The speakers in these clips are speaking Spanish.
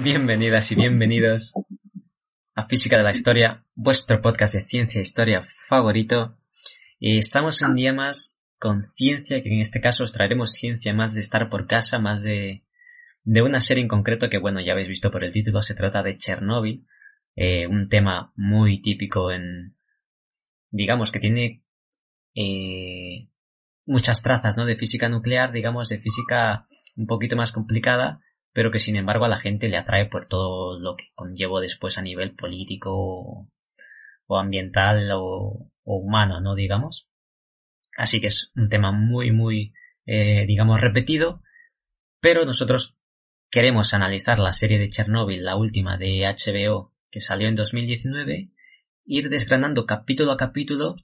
Bienvenidas y bienvenidos a Física de la Historia, vuestro podcast de ciencia e historia favorito. Y estamos un día más con ciencia, que en este caso os traeremos ciencia más de estar por casa, más de, de una serie en concreto que, bueno, ya habéis visto por el título, se trata de Chernóbil, eh, un tema muy típico en, digamos, que tiene eh, muchas trazas, ¿no? De física nuclear, digamos, de física un poquito más complicada, pero que sin embargo a la gente le atrae por todo lo que conllevo después a nivel político o, ambiental o, humano, ¿no? Digamos. Así que es un tema muy, muy, eh, digamos, repetido, pero nosotros queremos analizar la serie de Chernobyl, la última de HBO, que salió en 2019, ir desgranando capítulo a capítulo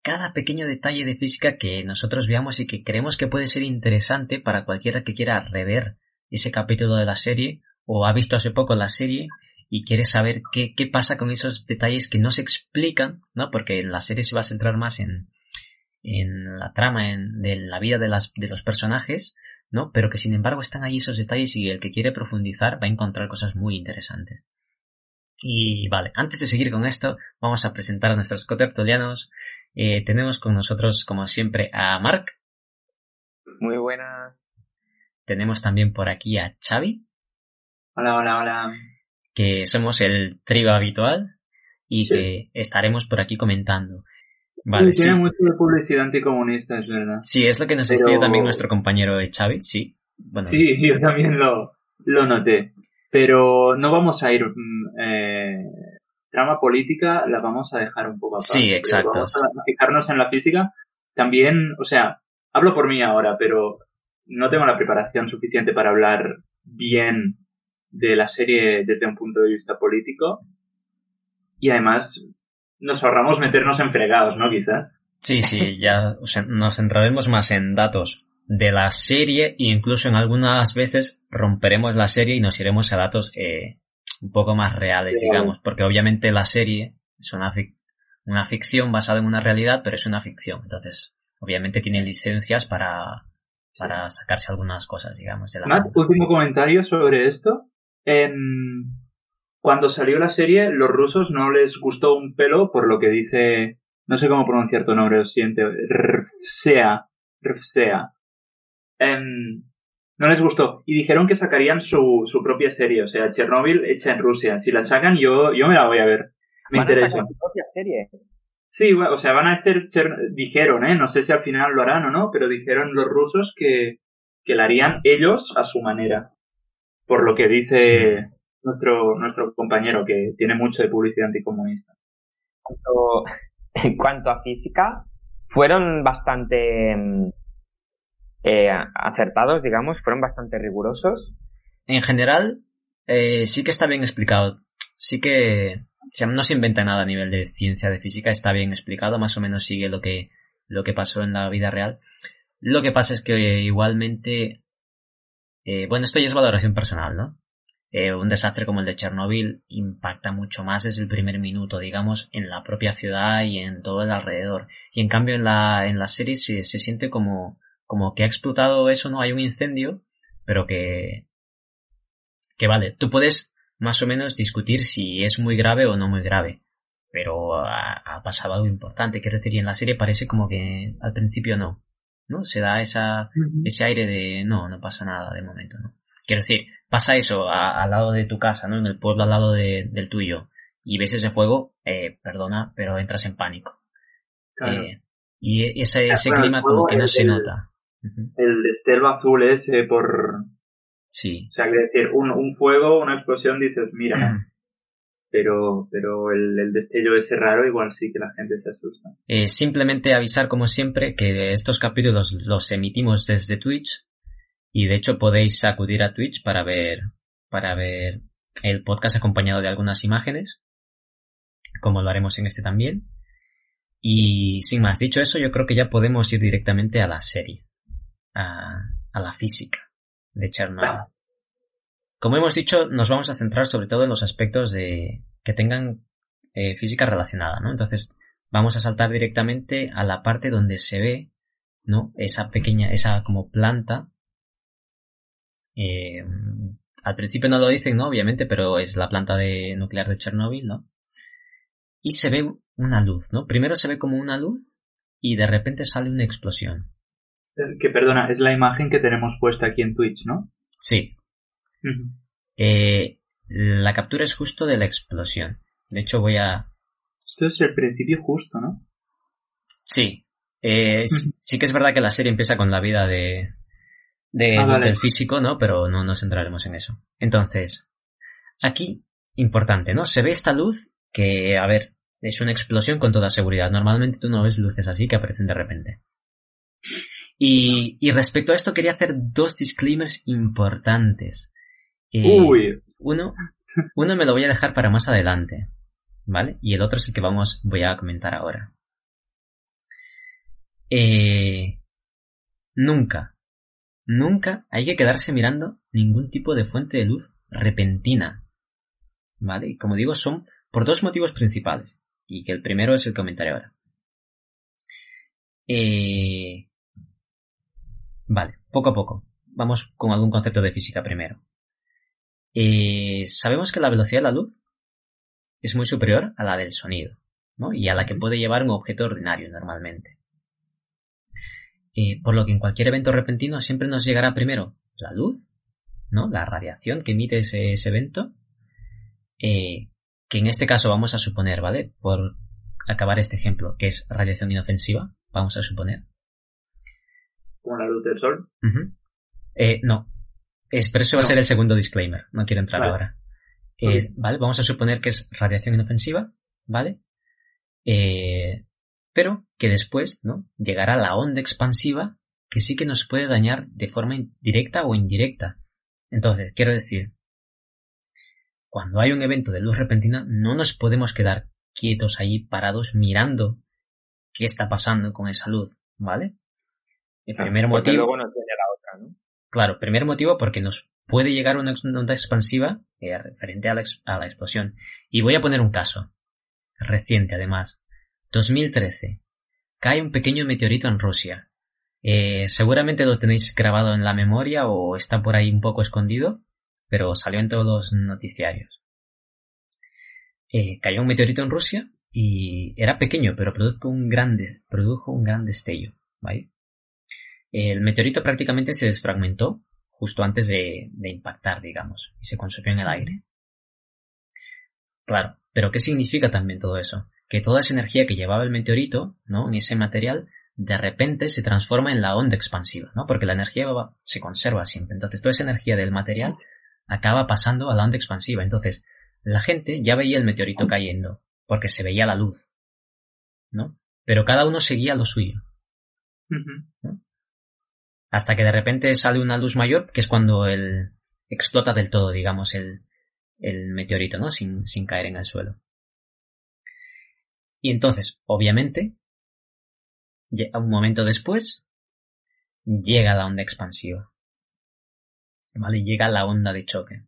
cada pequeño detalle de física que nosotros veamos y que creemos que puede ser interesante para cualquiera que quiera rever ese capítulo de la serie o ha visto hace poco la serie y quiere saber qué, qué pasa con esos detalles que no se explican, ¿no? Porque la serie se va a centrar más en, en la trama, en la vida de, las, de los personajes, ¿no? Pero que sin embargo están ahí esos detalles y el que quiere profundizar va a encontrar cosas muy interesantes. Y vale, antes de seguir con esto, vamos a presentar a nuestros cotertulianos. Eh, tenemos con nosotros, como siempre, a Mark. Muy buenas. Tenemos también por aquí a Xavi. Hola, hola, hola. Que somos el trío habitual y que estaremos por aquí comentando. Vale, tiene mucho de publicidad anticomunista, es verdad. Sí, es lo que nos Pero... también nuestro compañero Xavi, sí. Bueno. Sí, yo también lo, lo noté. Pero no vamos a ir... Mm, eh, trama política la vamos a dejar un poco aparte. Sí, exacto. Vamos a fijarnos en la física. También, o sea, hablo por mí ahora, pero no tengo la preparación suficiente para hablar bien de la serie desde un punto de vista político. Y además nos ahorramos meternos en fregados, ¿no? Quizás. Sí, sí, ya nos centraremos más en datos de la serie e incluso en algunas veces romperemos la serie y nos iremos a datos eh, un poco más reales, digamos, porque obviamente la serie es una, fic una ficción basada en una realidad, pero es una ficción. Entonces, obviamente tiene licencias para, para sacarse algunas cosas, digamos. De la Matt, último comentario sobre esto. En... Cuando salió la serie, los rusos no les gustó un pelo por lo que dice, no sé cómo pronunciar tu nombre, lo siento, Rfsea, Rfsea. En... No les gustó. Y dijeron que sacarían su, su propia serie, o sea, Chernobyl hecha en Rusia. Si la sacan, yo, yo me la voy a ver. Me interesa. su propia serie? Sí, o sea, van a hacer, dijeron, ¿eh? No sé si al final lo harán o no, pero dijeron los rusos que, que la harían ellos a su manera. Por lo que dice nuestro, nuestro compañero, que tiene mucho de publicidad anticomunista. En cuanto a física, fueron bastante eh, acertados, digamos, fueron bastante rigurosos. En general, eh, sí que está bien explicado. Sí que no se inventa nada a nivel de ciencia de física, está bien explicado, más o menos sigue lo que, lo que pasó en la vida real. Lo que pasa es que igualmente, eh, bueno, esto ya es valoración personal, ¿no? Eh, un desastre como el de Chernobyl impacta mucho más desde el primer minuto, digamos, en la propia ciudad y en todo el alrededor. Y en cambio en la, en la serie se, se siente como, como que ha explotado eso, ¿no? Hay un incendio, pero que, que vale, tú puedes más o menos discutir si es muy grave o no muy grave. Pero ha, pasado algo importante, quiero decir, y en la serie parece como que al principio no, ¿no? Se da esa, ese aire de no, no pasa nada de momento, ¿no? Quiero decir, pasa eso al lado de tu casa, ¿no? En el pueblo al lado de, del tuyo, y ves ese fuego, eh, perdona, pero entras en pánico. Eh, y ese, ese clima como que no se nota. El destello azul ese por, Sí. O sea, que decir, un, un fuego, una explosión, dices, mira, pero, pero el, el, destello ese raro igual sí que la gente se asusta. Eh, simplemente avisar como siempre que estos capítulos los emitimos desde Twitch y de hecho podéis acudir a Twitch para ver, para ver el podcast acompañado de algunas imágenes, como lo haremos en este también. Y sin más dicho eso, yo creo que ya podemos ir directamente a la serie, a, a la física de Chernobyl. Como hemos dicho, nos vamos a centrar sobre todo en los aspectos de que tengan eh, física relacionada, ¿no? Entonces, vamos a saltar directamente a la parte donde se ve, ¿no? Esa pequeña, esa como planta, eh, al principio no lo dicen, ¿no? Obviamente, pero es la planta de nuclear de Chernóbil, ¿no? Y se ve una luz, ¿no? Primero se ve como una luz y de repente sale una explosión. Eh, Que perdona, es la imagen que tenemos puesta aquí en Twitch, ¿no? Sí. Eh, la captura es justo de la explosión. De hecho, voy a... Esto es el principio justo, ¿no? Sí. Eh, sí- que es verdad que la serie empieza con la vida de, de- Ah, vale. del físico, ¿no? Pero no nos centraremos en eso. Entonces, aquí, importante, ¿no? Se ve esta luz que, a ver, es una explosión con toda seguridad. Normalmente tú no ves luces así que aparecen de repente. Y, y respecto a esto quería hacer dos disclaimers importantes. Eh, Uy, uno, uno me lo voy a dejar para más adelante, ¿vale? Y el otro es el que vamos, voy a comentar ahora. Eh, nunca, nunca hay que quedarse mirando ningún tipo de fuente de luz repentina, ¿vale? Y como digo, son por dos motivos principales, y que el primero es el que comentaré ahora. Eh, vale, poco a poco. Vamos con algún concepto de física primero. Eh, sabemos que la velocidad de la luz es muy superior a la del sonido, ¿no? Y a la que puede llevar un objeto ordinario normalmente. Eh, por lo que en cualquier evento repentino siempre nos llegará primero la luz, ¿no? La radiación que emite ese, ese evento, eh, que en este caso vamos a suponer, ¿vale? Por acabar este ejemplo, que es radiación inofensiva, vamos a suponer. Como la luz del sol. Eh, no. Es, pero eso va a ser el segundo disclaimer. No quiero entrar Vale. ahora. Eh. Vale, vamos a suponer que es radiación inofensiva, ¿vale? Eh, pero que después, ¿no? Llegará la onda expansiva que sí que nos puede dañar de forma directa o indirecta. Entonces, quiero decir, cuando hay un evento de luz repentina, no nos podemos quedar quietos ahí parados mirando qué está pasando con esa luz, ¿vale? El primer Porque motivo. luego la otra, ¿no? Claro, primer motivo porque nos puede llegar una onda expansiva eh, referente a la, ex- a la explosión. Y voy a poner un caso, reciente además. 2013. Cae un pequeño meteorito en Rusia. Eh, seguramente lo tenéis grabado en la memoria o está por ahí un poco escondido, pero salió en todos los noticiarios. Eh, cayó un meteorito en Rusia y era pequeño, pero produjo un grande, produjo un gran destello, ¿vale? El meteorito prácticamente se desfragmentó justo antes de, de impactar, digamos, y se consumió en el aire. Claro, pero ¿qué significa también todo eso? Que toda esa energía que llevaba el meteorito, ¿no? En ese material, de repente se transforma en la onda expansiva, ¿no? Porque la energía va- se conserva siempre. Entonces, toda esa energía del material acaba pasando a la onda expansiva. Entonces, la gente ya veía el meteorito cayendo, porque se veía la luz, ¿no? Pero cada uno seguía lo suyo. Ujú. Hasta que de repente sale una luz mayor, que es cuando el explota del todo, digamos, el, el meteorito, ¿no? Sin, sin caer en el suelo. Y entonces, obviamente, un momento después, llega la onda expansiva. ¿Vale? Llega la onda de choque.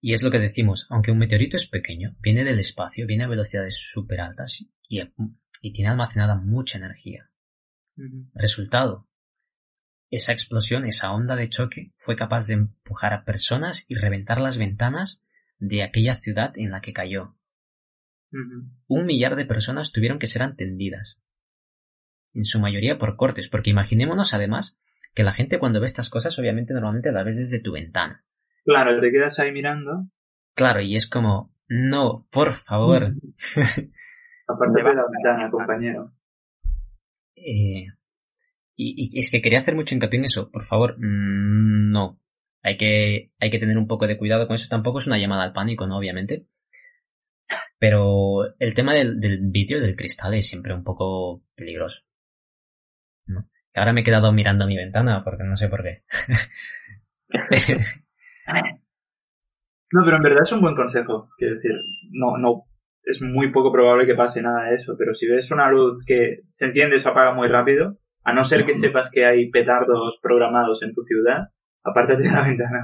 Y es lo que decimos, aunque un meteorito es pequeño, viene del espacio, viene a velocidades súper altas y, y tiene almacenada mucha energía. Resultado, esa explosión, esa onda de choque, fue capaz de empujar a personas y reventar las ventanas de aquella ciudad en la que cayó. Un millar de personas tuvieron que ser atendidas. En su mayoría por cortes, porque imaginémonos además que la gente cuando ve estas cosas obviamente normalmente la ves desde tu ventana. Claro, te quedas ahí mirando. Claro, y es como, no, por favor. Aparte de la ventana, compañero. Eh, y, y es que quería hacer mucho hincapié en eso. Por favor, mm, no. Hay que, hay que tener un poco de cuidado con eso. Tampoco es una llamada al pánico, ¿no? Obviamente. Pero el tema del, del vidrio, del cristal, es siempre un poco peligroso. ¿no? Ahora me he quedado mirando mi ventana porque no sé por qué. No, pero en verdad es un buen consejo. Quiero decir, no, no, es muy poco probable que pase nada de eso, pero si ves una luz que se enciende y se apaga muy rápido, a no ser que sepas que hay petardos programados en tu ciudad, apártate de la ventana.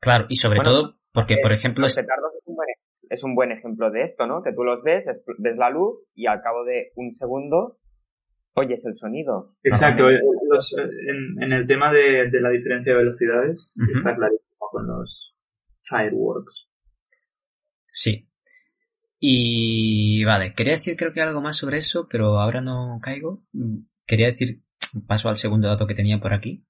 claro, y sobre Bueno, todo porque, por Eh, ejemplo, los petardos es un, buen, es un buen ejemplo de esto, ¿no? Que tú los ves, es- ves la luz y al cabo de un segundo oyes el sonido. Exacto, eh, los, eh, en, en, el tema de, de, la diferencia de velocidades uh -huh. está clarísimo con los fireworks. Sí. Y vale, quería decir creo que algo más sobre eso, pero ahora no caigo. Quería decir, paso al segundo dato que tenía por aquí.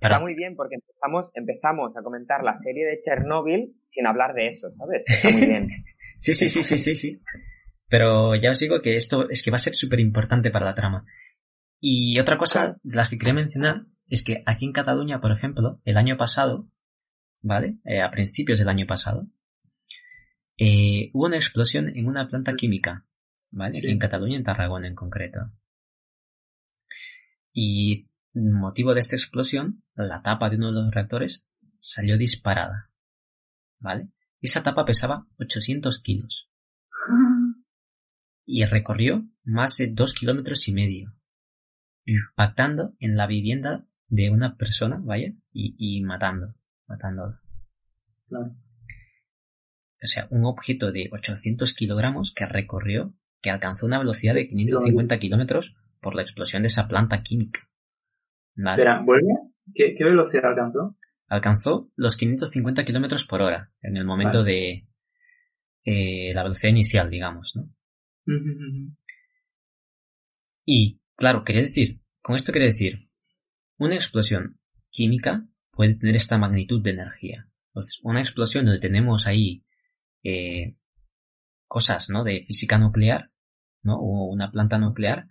Para... Está muy bien porque empezamos, empezamos a comentar la serie de Chernobyl sin hablar de eso, ¿sabes? Está muy bien. sí, sí, sí, sí, sí, sí. Pero ya os digo que esto es que va a ser súper importante para la trama. Y otra cosa de las que quería mencionar es que aquí en Cataluña, por ejemplo, el año pasado, ¿vale? Eh, a principios del año pasado, eh, hubo una explosión en una planta química, ¿vale? Aquí en Cataluña, en Tarragona en concreto. Y motivo de esta explosión, la tapa de uno de los reactores salió disparada, ¿vale? Esa tapa pesaba 800 kilos y recorrió más de dos kilómetros y medio, impactando en la vivienda de una persona, vaya, y, y matando, matándola. Claro. O sea, un objeto de 800 kilogramos que recorrió, que alcanzó una velocidad de 550 kilómetros por la explosión de esa planta química. ¿Vale? Espera, ¿vuelve? ¿Qué, ¿Qué, velocidad alcanzó? Alcanzó los 550 kilómetros por hora en el momento vale. de eh, la velocidad inicial, digamos, ¿no? Y, claro, quería decir, con esto quería decir, una explosión química puede tener esta magnitud de energía. Entonces, una explosión donde tenemos ahí eh, cosas, ¿no? De física nuclear, ¿no? O una planta nuclear.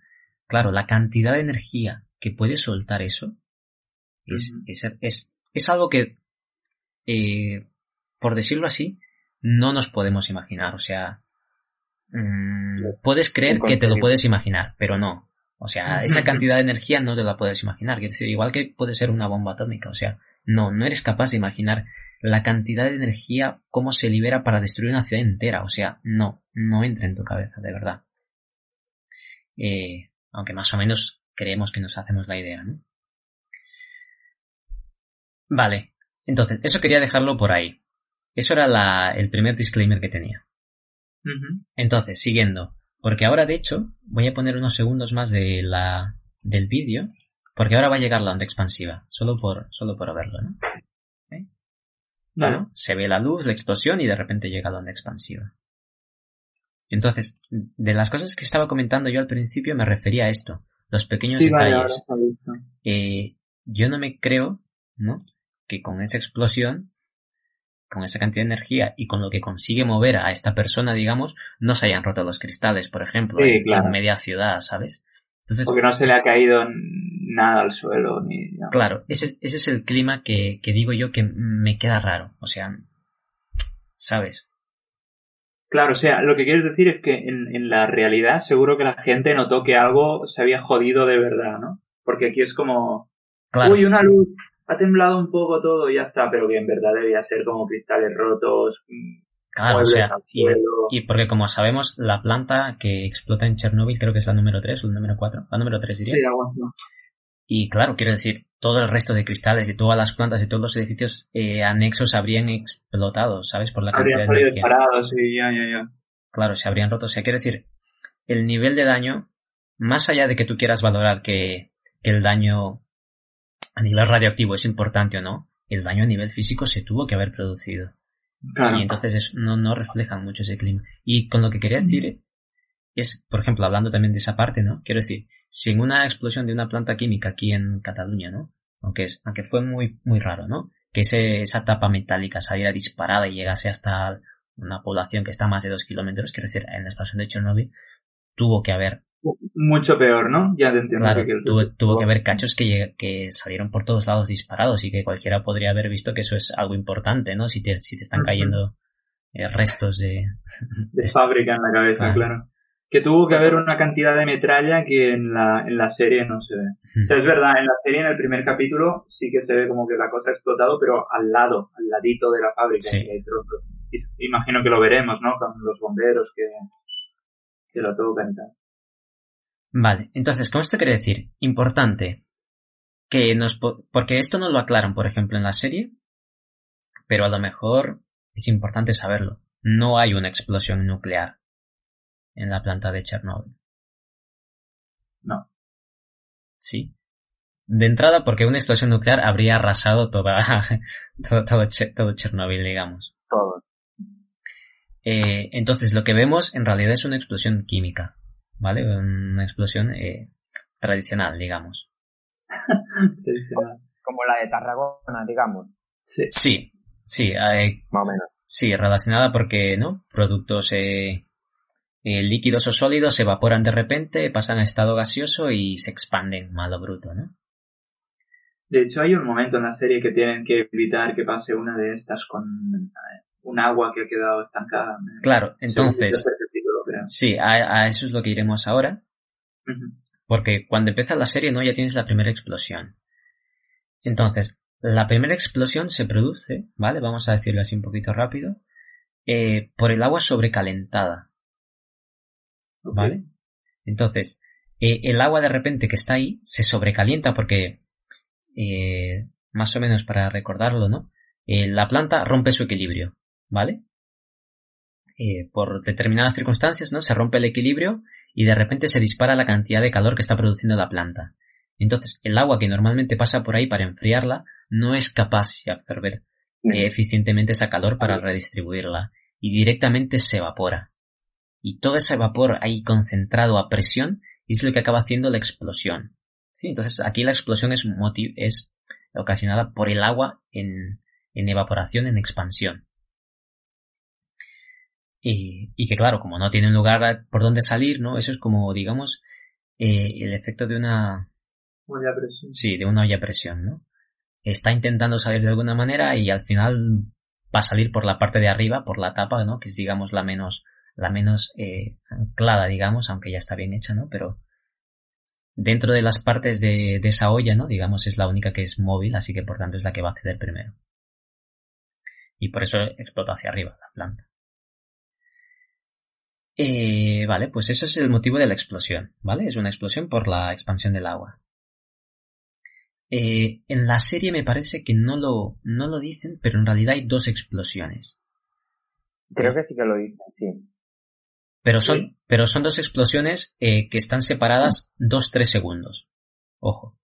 Claro, la cantidad de energía que puede soltar eso es, uh -huh. es, es, es, algo que, eh, por decirlo así, no nos podemos imaginar. O sea, mmm, puedes creer que te lo puedes imaginar, pero no. O sea, esa cantidad de energía no te la puedes imaginar. Es decir, igual que puede ser una bomba atómica. O sea, no, no eres capaz de imaginar la cantidad de energía, cómo se libera para destruir una ciudad entera. O sea, no, no entra en tu cabeza, de verdad. Eh, aunque más o menos creemos que nos hacemos la idea, ¿no? Vale, entonces, eso quería dejarlo por ahí. Eso era la, el primer disclaimer que tenía. Uh -huh. Entonces, siguiendo. Porque ahora, de hecho, voy a poner unos segundos más de la, del vídeo. Porque ahora va a llegar la onda expansiva. Solo por, solo por verlo, ¿no? ¿Eh? Bueno, se ve la luz, la explosión y de repente llega la onda expansiva. Entonces, de las cosas que estaba comentando yo al principio me refería a esto. Los pequeños sí, detalles. Vale, eh, yo no me creo, ¿no? Que con esa explosión con esa cantidad de energía y con lo que consigue mover a esta persona, digamos, no se hayan roto los cristales, por ejemplo, sí, en, claro. media ciudad, ¿sabes? Entonces, Porque no se le ha caído nada al suelo. Ni, no. Claro, ese, ese, es el clima que, que, digo yo que me queda raro, o sea, ¿sabes? Claro, o sea, lo que quieres decir es que en, en la realidad seguro que la gente notó que algo se había jodido de verdad, ¿no? Porque aquí es como, claro. uy, una luz, ha temblado un poco todo y ya está, pero que en verdad debía ser como cristales rotos. Mm, claro, o sea, y, y, porque como sabemos, la planta que explota en Chernóbil creo que es la número 3 o la número 4, la número 3 diría. Sí, aguanto. Y claro, quiero decir, todo el resto de cristales y todas las plantas y todos los edificios eh, anexos habrían explotado, ¿sabes? Por la habrían cantidad de energía. disparados, sí, ya, ya, ya. Claro, se habrían roto. O sea, quiero decir, el nivel de daño, más allá de que tú quieras valorar que, que el daño a nivel radioactivo es importante o no, el daño a nivel físico se tuvo que haber producido. Claro. Y entonces es, no, no reflejan mucho ese clima. Y con lo que quería decir es, por ejemplo, hablando también de esa parte, ¿no? Quiero decir, si en una explosión de una planta química aquí en Cataluña, ¿no? Aunque, es, aunque fue muy, muy raro, ¿no? Que ese, esa tapa metálica saliera disparada y llegase hasta una población que está a más de dos kilómetros, quiero decir, en la explosión de Chernobyl, tuvo que haber mucho peor, ¿no? Ya te entiendo. Claro, que tuvo, tuvo, que haber cachos que, que, salieron por todos lados disparados y que cualquiera podría haber visto que eso es algo importante, ¿no? Si te, si te están cayendo eh, restos de... De, de fábrica en la cabeza, claro. Que tuvo que haber una cantidad de metralla que en la, en la serie no se ve. O sea, es verdad, en la serie, en el primer capítulo, sí que se ve como que la cosa ha explotado, pero al lado, al ladito de la fábrica. Sí. Hay y, imagino que lo veremos, ¿no? Con los bomberos que, que lo tocan y tal. Vale, entonces, con esto quiere decir, importante, que nos, porque esto no lo aclaran, por ejemplo, en la serie, pero a lo mejor es importante saberlo. No hay una explosión nuclear en la planta de Chernobyl. No. Sí. De entrada, porque una explosión nuclear habría arrasado toda, todo, todo, Chernobyl, digamos. Todo. Eh, entonces, lo que vemos en realidad es una explosión química, ¿vale? Una explosión eh, tradicional, digamos. Como la de Tarragona, digamos. Sí, sí, sí eh, más o menos. Sí, relacionada porque, ¿no? Productos eh, eh, líquidos o sólidos se evaporan de repente, pasan a estado gaseoso y se expanden malo bruto, ¿no? De hecho, hay un momento en la serie que tienen que evitar que pase una de estas con un agua que ha quedado estancada. Claro, entonces. Sí, a, eso es lo que iremos ahora. Porque cuando empieza la serie, ¿no? Ya tienes la primera explosión. Entonces, la primera explosión se produce, ¿vale? Vamos a decirlo así un poquito rápido, eh, por el agua sobrecalentada. ¿Vale? Entonces, eh, el agua de repente que está ahí se sobrecalienta porque, eh, más o menos para recordarlo, ¿no? la planta rompe su equilibrio, ¿vale? por determinadas circunstancias, ¿no? Se rompe el equilibrio y de repente se dispara la cantidad de calor que está produciendo la planta. Entonces, el agua que normalmente pasa por ahí para enfriarla no es capaz de absorber eficientemente esa calor para redistribuirla y directamente se evapora. Y todo ese vapor ahí concentrado a presión es lo que acaba haciendo la explosión. ¿Sí? Entonces aquí la explosión es, es ocasionada por el agua en, evaporación, en expansión. Y, que claro, como no tiene un lugar por donde salir, ¿no? Eso es como, digamos, eh, el efecto de una... Olla presión. Sí, de una olla a presión, ¿no? está intentando salir de alguna manera y al final va a salir por la parte de arriba, por la tapa, ¿no? Que es, digamos, la menos, la menos eh, anclada, digamos, aunque ya está bien hecha, ¿no? Pero dentro de las partes de, esa olla, ¿no? Digamos, es la única que es móvil, así que por tanto es la que va a ceder primero. Y por eso explota hacia arriba la planta. Eh, vale, pues ese es el motivo de la explosión, ¿vale? Es una explosión por la expansión del agua. Eh, en la serie me parece que no lo, no lo dicen, pero en realidad hay dos explosiones. Creo que sí que lo dicen, sí. Pero son, pero son dos explosiones eh, que están separadas dos, tres segundos. Ojo.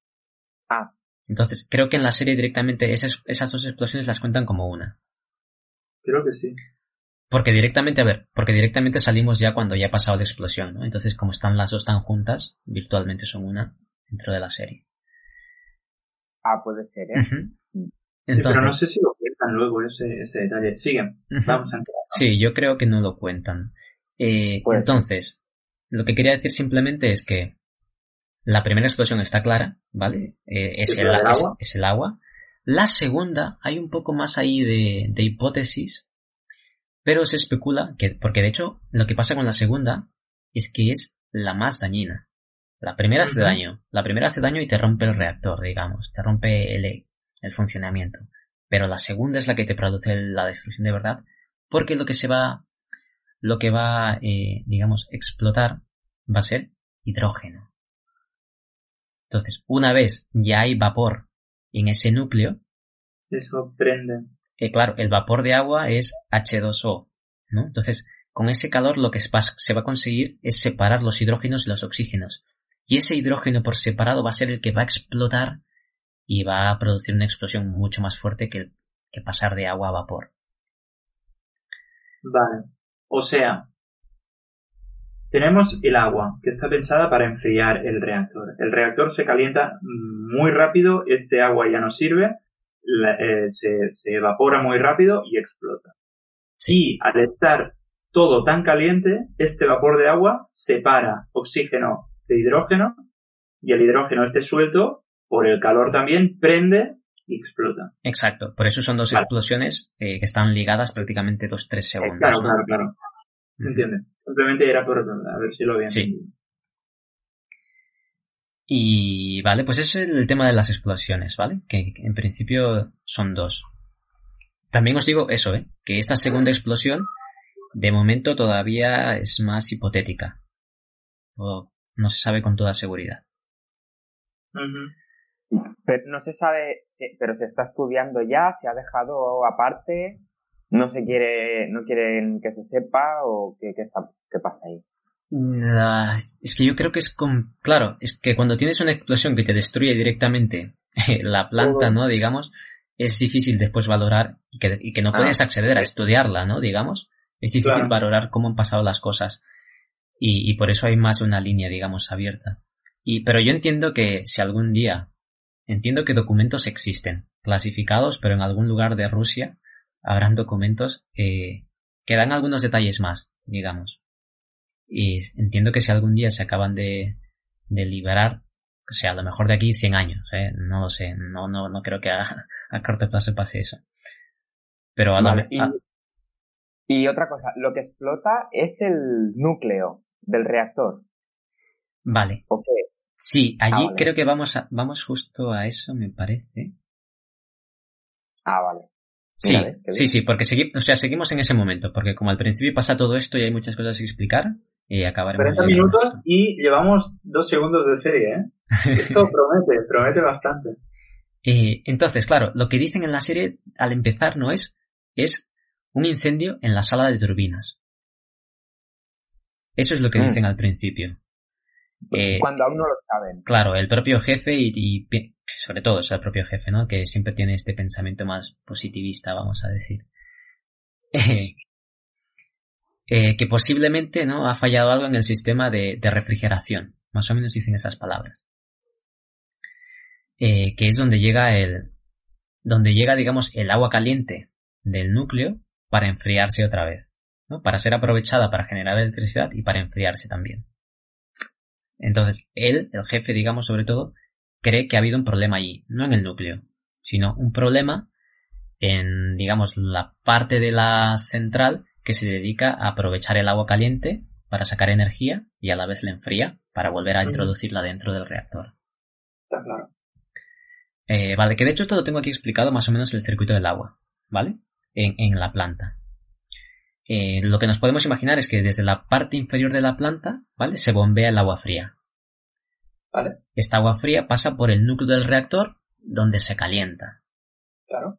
Ah. Entonces, creo que en la serie directamente esas, esas dos explosiones las cuentan como una. Creo que sí. Porque directamente, a ver, porque directamente salimos ya cuando ya ha pasado la explosión, ¿no? Entonces, como están las dos tan juntas, virtualmente son una dentro de la serie. Ah, puede ser, ¿eh? Mm. pero no sé si lo cuentan luego ese, ese detalle. Siguen, vamos a entrar. Sí, yo creo que no lo cuentan. Eh, entonces, lo que quería decir simplemente es que la primera explosión está clara, ¿vale? Eh, es, el, agua? Es, el agua. La segunda, hay un poco más ahí de, de hipótesis, pero se especula que, porque de hecho, lo que pasa con la segunda es que es la más dañina. La primera hace daño. La primera hace daño y te rompe el reactor, digamos. Te rompe el, el funcionamiento. Pero la segunda es la que te produce la destrucción de verdad. Porque lo que se va, lo que va, eh, digamos, explotar va a ser hidrógeno. Entonces, una vez ya hay vapor en ese núcleo. Eso prende. Eh, claro, el vapor de agua es H2O, ¿no? Entonces, con ese calor lo que se va a conseguir es separar los hidrógenos y los oxígenos y ese hidrógeno por separado va a ser el que va a explotar y va a producir una explosión mucho más fuerte que, que pasar de agua a vapor. Vale. O sea, tenemos el agua, que está pensada para enfriar el reactor. El reactor se calienta muy rápido, este agua ya no sirve, eh, se, se, evapora muy rápido y explota. Sí. Al estar todo tan caliente, este vapor de agua separa oxígeno de hidrógeno y el hidrógeno este suelto, por el calor también, prende y explota. Exacto, por eso son dos explosiones eh, que están ligadas prácticamente dos tres segundos. claro, claro, claro. ¿Se entiende? Simplemente era por a ver si lo ven. Sí. Y vale, pues es el tema de las explosiones, ¿vale? Que, que en principio son dos. También os digo eso, ¿eh? Que esta segunda explosión, de momento todavía es más hipotética. O no se sabe con toda seguridad. Pero no se sabe, pero se está estudiando ya, se ha dejado aparte, no se quiere, no quieren que se sepa o qué, qué, está, qué pasa ahí. Es que yo creo que es con... Claro, es que cuando tienes una explosión que te destruye directamente la planta, ¿no? Digamos, es difícil después valorar y que, no ah, puedes acceder a estudiarla, ¿no? Digamos, es difícil valorar cómo han pasado las cosas. Y, y, por eso hay más de una línea, digamos, abierta. Y, pero yo entiendo que si algún día, entiendo que documentos existen, clasificados, pero en algún lugar de Rusia habrán documentos eh, que dan algunos detalles más, digamos. Y entiendo que si algún día se acaban de, de liberar, o sea, a lo mejor de aquí 100 años, ¿eh? no lo sé, no, no, no creo que a, a corto plazo pase eso. Pero a la y, y otra cosa, lo que explota es el núcleo del reactor. Vale. Sí, allí ah, creo que vamos a, vamos justo a eso, me parece. Ah, vale. Sí, sí, sí, porque o sea, seguimos en ese momento, porque como al principio pasa todo esto y hay muchas cosas que explicar, y acabaremos. 40 minutos y llevamos dos segundos de serie, ¿eh? Esto promete, promete bastante. Eh, entonces, claro, lo que dicen en la serie al empezar no es, es un incendio en la sala de turbinas. Eso es lo que mm. dicen al principio. Eh, Cuando aún no lo saben. Claro, el propio jefe y, sobre todo es el propio jefe, ¿no? Que siempre tiene este pensamiento más positivista, vamos a decir. Eh, que posiblemente, ¿no? Ha fallado algo en el sistema de, refrigeración. Más o menos dicen esas palabras. Eh, que es donde llega el, donde llega, digamos, el agua caliente del núcleo para enfriarse otra vez, ¿no? Para ser aprovechada para generar electricidad y para enfriarse también. Entonces, él, el jefe, digamos, sobre todo, cree que ha habido un problema allí, no en el núcleo, sino un problema en, digamos, la parte de la central que se dedica a aprovechar el agua caliente para sacar energía y a la vez la enfría para volver a introducirla dentro del reactor. Está claro. Eh, vale, que de hecho esto lo tengo aquí explicado más o menos el circuito del agua, ¿vale? En, la planta. Eh, lo que nos podemos imaginar es que desde la parte inferior de la planta, ¿vale? Se bombea el agua fría. ¿Vale? Esta agua fría pasa por el núcleo del reactor donde se calienta. Claro.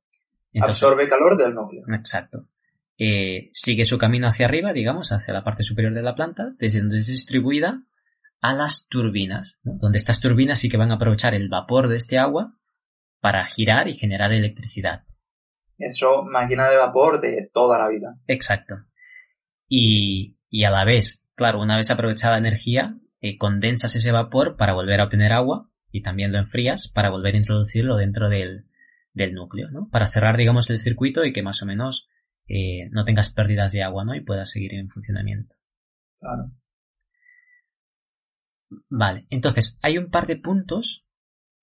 Absorbe calor del núcleo. Exacto. Eh, sigue su camino hacia arriba, digamos, hacia la parte superior de la planta, desde donde es distribuida a las turbinas, donde estas turbinas sí que van a aprovechar el vapor de este agua para girar y generar electricidad. Eso, máquina de vapor de toda la vida. Exacto. Y, y a la vez, claro, una vez aprovechada la energía, eh, condensas ese vapor para volver a obtener agua y también lo enfrías para volver a introducirlo dentro del, del núcleo, ¿no? Para cerrar, digamos, el circuito y que más o menos eh, no tengas pérdidas de agua, ¿no? Y puedas seguir en funcionamiento. Claro. Vale, entonces, hay un par de puntos.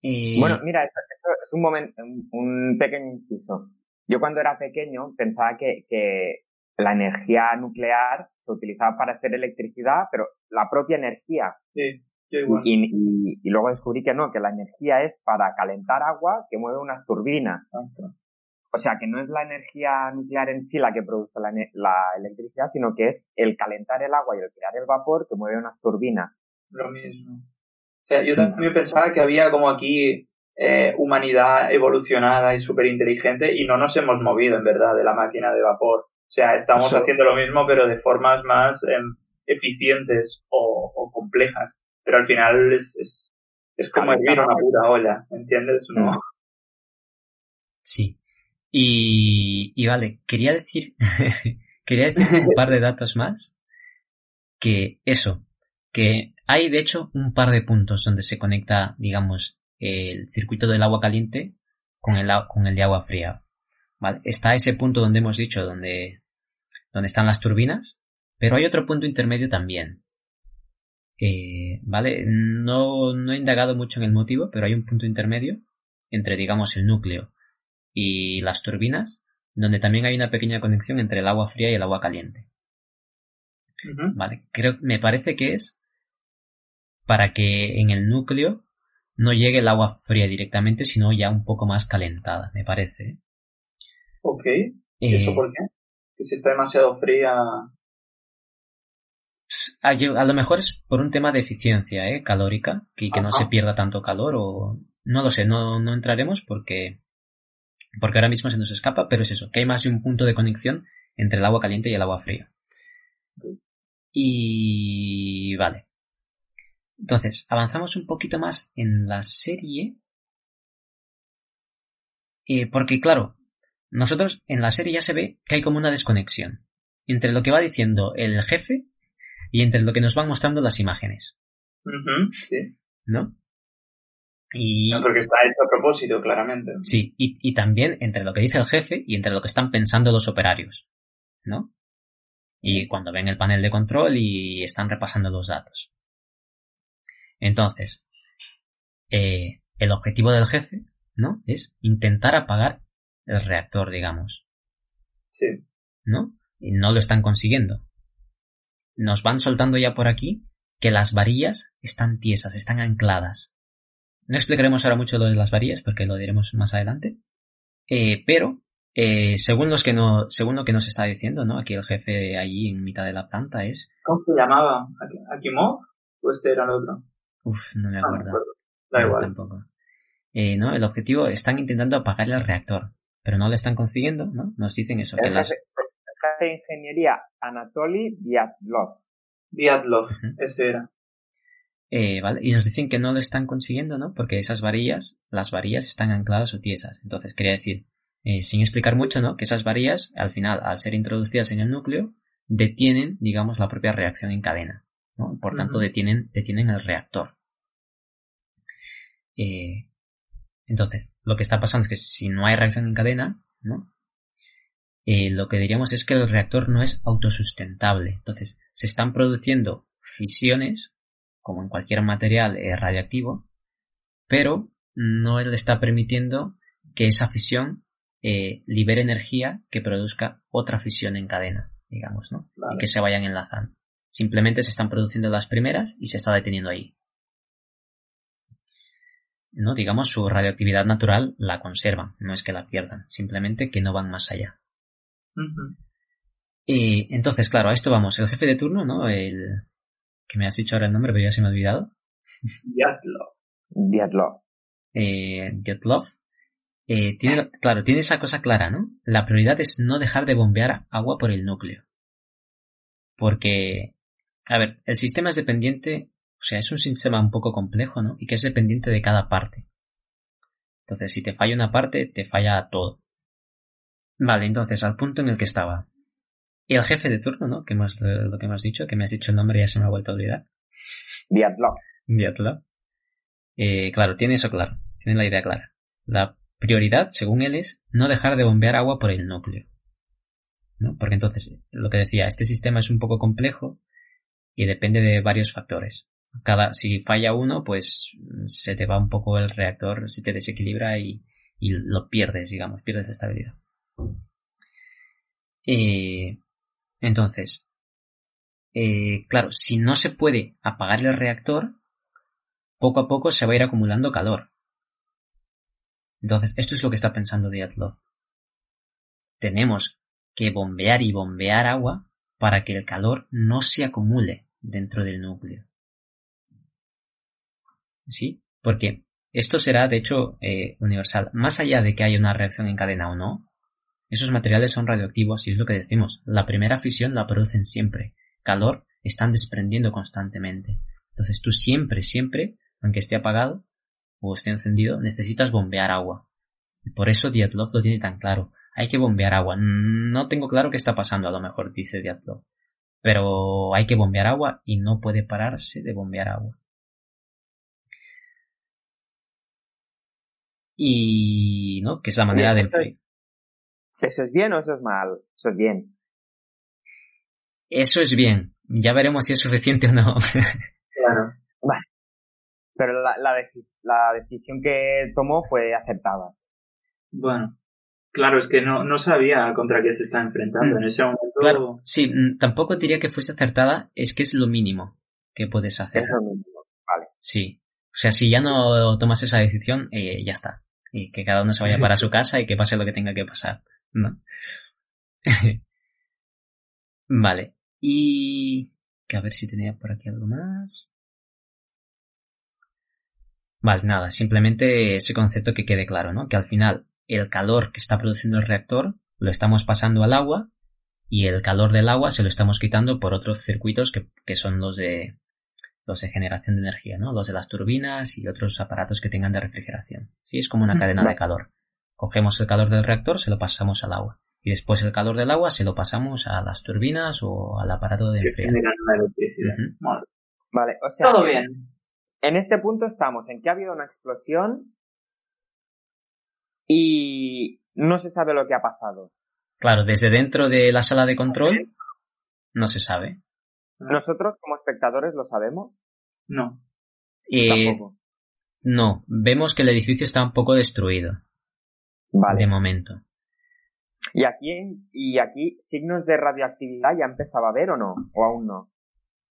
Eh... Bueno, mira, esto, es un momento, un pequeño inciso. Yo cuando era pequeño pensaba que, que la energía nuclear se utilizaba para hacer electricidad, pero la propia energía. Sí, igual. Y, y, luego descubrí que no, que la energía es para calentar agua que mueve unas turbinas. O sea, que no es la energía nuclear en sí la que produce la, la, electricidad, sino que es el calentar el agua y el crear el vapor que mueve unas turbinas. Lo mismo. O sea, yo también pensaba que había como aquí eh, humanidad evolucionada y súper inteligente y no nos hemos movido en verdad de la máquina de vapor. O sea, estamos haciendo lo mismo, pero de formas más em, eficientes o, complejas. Pero al final es, es, es como hervir una pura olla, ¿entiendes? No. Sí. Y, y vale, quería decir, quería decir un par de datos más. Que eso, que hay de hecho un par de puntos donde se conecta, digamos, el circuito del agua caliente con el, con el de agua fría. ¿Vale? Está ese punto donde hemos dicho, donde donde están las turbinas, pero hay otro punto intermedio también. Eh, ¿Vale? No, no he indagado mucho en el motivo, pero hay un punto intermedio entre, digamos, el núcleo y las turbinas, donde también hay una pequeña conexión entre el agua fría y el agua caliente. Vale, creo, me parece que es para que en el núcleo no llegue el agua fría directamente, sino ya un poco más calentada, me parece. Ok. ¿Y eso eh, por qué? si está demasiado fría. A, lo mejor es por un tema de eficiencia ¿eh? calórica, que, que no se pierda tanto calor o... No lo sé, no, no entraremos porque, porque ahora mismo se nos escapa, pero es eso, que hay más de un punto de conexión entre el agua caliente y el agua fría. Y vale. Entonces, avanzamos un poquito más en la serie. Eh, porque, claro, nosotros en la serie ya se ve que hay como una desconexión entre lo que va diciendo el jefe y entre lo que nos van mostrando las imágenes. sí. ¿No? Y... No, porque está hecho a propósito, claramente. Sí, y, y, también entre lo que dice el jefe y entre lo que están pensando los operarios, ¿no? Y cuando ven el panel de control y están repasando los datos. Entonces, eh, el objetivo del jefe, ¿no? Es intentar apagar el reactor, digamos. Sí. ¿No? Y no lo están consiguiendo. Nos van soltando ya por aquí que las varillas están tiesas, están ancladas. No explicaremos ahora mucho lo de las varillas porque lo diremos más adelante. Eh, pero, eh, según, los que no, según lo que nos está diciendo, ¿no? Aquí el jefe allí en mitad de la planta es... ¿Cómo se llamaba? ¿Akimov? ¿O este era el otro? Uf, no me Ah, acuerdo. Da No, igual. Tampoco. Eh, no, el objetivo, están intentando apagar el reactor, pero no lo están consiguiendo, ¿no? Nos dicen eso, que El las... jefe, el jefe de ingeniería Anatoly Diatlov. Diatlov, ese era. Eh, ¿vale? Y nos dicen que no lo están consiguiendo, ¿no? Porque esas varillas, las varillas están ancladas o tiesas. Entonces, quería decir, eh, sin explicar mucho, ¿no? Que esas varillas, al final, al ser introducidas en el núcleo, detienen, digamos, la propia reacción en cadena, ¿no? Por tanto, detienen, detienen el reactor. Eh, entonces, lo que está pasando es que si no hay reacción en cadena, ¿no? Eh, lo que diríamos es que el reactor no es autosustentable. Entonces, se están produciendo fisiones, como en cualquier material eh, radioactivo, pero no le está permitiendo que esa fisión eh, libere energía que produzca otra fisión en cadena, digamos, ¿no? Vale. Y que se vayan enlazando. Simplemente se están produciendo las primeras y se está deteniendo ahí. No, digamos, su radioactividad natural la conservan, no es que la pierdan, simplemente que no van más allá. Y entonces, claro, a esto vamos. El jefe de turno, ¿no? El que me has dicho ahora el nombre, pero ya se me ha olvidado. Diatlov. Diatlov. Eh, Dyatlov. Eh, tiene, claro, tiene esa cosa clara, ¿no? La prioridad es no dejar de bombear agua por el núcleo. Porque, a ver, el sistema es dependiente, o sea, es un sistema un poco complejo, ¿no? Y que es dependiente de cada parte. Entonces, si te falla una parte, te falla todo. Vale, entonces, al punto en el que estaba. Y el jefe de turno, ¿no? Que hemos, lo que hemos dicho, que me has dicho el nombre y ya se me ha vuelto a olvidar. Diatlov. Dyatlov. Eh, claro, tiene eso claro, tiene la idea clara. La prioridad, según él, es no dejar de bombear agua por el núcleo. ¿No? Porque entonces, lo que decía, este sistema es un poco complejo y depende de varios factores. Cada, si falla uno, pues se te va un poco el reactor, se te desequilibra y, y lo pierdes, digamos, pierdes estabilidad. Eh, entonces, eh, claro, si no se puede apagar el reactor, poco a poco se va a ir acumulando calor. Entonces, esto es lo que está pensando Dyatlov. Tenemos que bombear y bombear agua para que el calor no se acumule dentro del núcleo. ¿Sí? Porque esto será, de hecho, eh, universal. Más allá de que haya una reacción en cadena o no, esos materiales son radioactivos y es lo que decimos. La primera fisión la producen siempre. Calor están desprendiendo constantemente. Entonces tú siempre, siempre, aunque esté apagado o esté encendido, necesitas bombear agua. Y por eso Dyatlov lo tiene tan claro. Hay que bombear agua. No tengo claro qué está pasando, a lo mejor, dice Dyatlov. Pero hay que bombear agua y no puede pararse de bombear agua. Y, ¿no? Que es la manera de enfriar. ¿Eso es bien o eso es mal? Eso es bien. Eso es bien. Ya veremos si es suficiente o no. Claro. Pero la, la, la decisión que tomó fue aceptada. Bueno. Claro, es que no, no sabía contra qué se está enfrentando. Mm. En ese momento. Claro, sí, mm, tampoco diría que fuese acertada, es que es lo mínimo que puedes hacer. Es lo mismo. Vale. Sí. O sea, si ya no tomas esa decisión, eh, ya está. Y que cada uno se vaya para su casa y que pase lo que tenga que pasar. ¿No? vale. Y... Que a ver si tenía por aquí algo más. Vale, nada, simplemente ese concepto que quede claro, ¿no? Que al final el calor que está produciendo el reactor lo estamos pasando al agua y el calor del agua se lo estamos quitando por otros circuitos que, que son los de los de generación de energía, ¿no? Los de las turbinas y otros aparatos que tengan de refrigeración. Sí, es como una cadena de calor. Cogemos el calor del reactor, se lo pasamos al agua. Y después el calor del agua se lo pasamos a las turbinas o al aparato de enfriamiento. Vale, o sea, todo bien. En este punto estamos en que ha habido una explosión y no se sabe lo que ha pasado. Claro, desde dentro de la sala de control no se sabe. ¿Nosotros como espectadores lo sabemos? No. Eh, no, vemos que el edificio está un poco destruido. Vale. De momento. ¿Y aquí, ¿Y aquí signos de radioactividad ya empezaba a ver o no? ¿O aún no?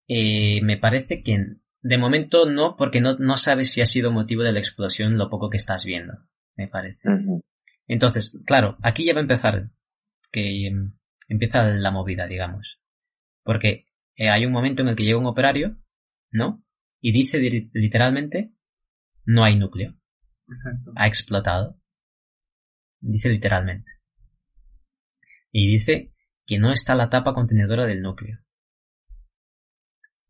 Eh, me parece que de momento no, porque no, no sabes si ha sido motivo de la explosión lo poco que estás viendo, me parece. Entonces, claro, aquí ya va a empezar, que em, empieza la movida, digamos. Porque eh, hay un momento en el que llega un operario, ¿no? Y dice literalmente, no hay núcleo. Ha explotado. Dice literalmente. Y dice que no está la tapa contenedora del núcleo.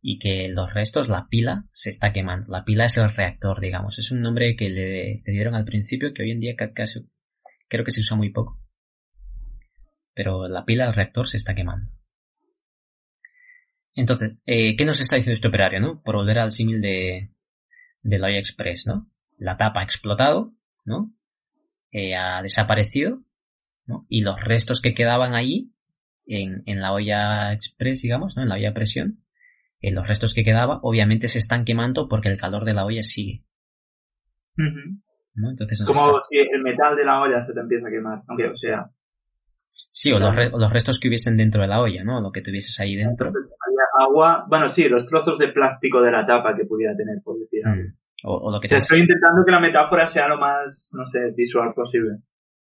Y que los restos, la pila, se está quemando. La pila es el reactor, digamos. Es un nombre que le, dieron al principio que hoy en día casi, creo que se usa muy poco. Pero la pila del reactor se está quemando. Entonces, eh, ¿qué nos está diciendo este operario, no? Por volver al símil de, de la Express, ¿no? La tapa ha explotado, ¿no? Eh, ha desaparecido, ¿no? Y los restos que quedaban ahí, en, en la olla express, digamos, ¿no? En la olla a presión, eh, los restos que quedaban, obviamente se están quemando porque el calor de la olla sigue. ¿no? Entonces, Como si el metal de la olla se te empieza a quemar, aunque, o sea... Sí, o los, los, restos que hubiesen dentro de la olla, ¿no? Lo que tuvieses ahí dentro agua, bueno, sí, los trozos de plástico de la tapa que pudiera tener, por decir mm. O, lo que estoy intentando que la metáfora sea lo más, no sé, visual posible.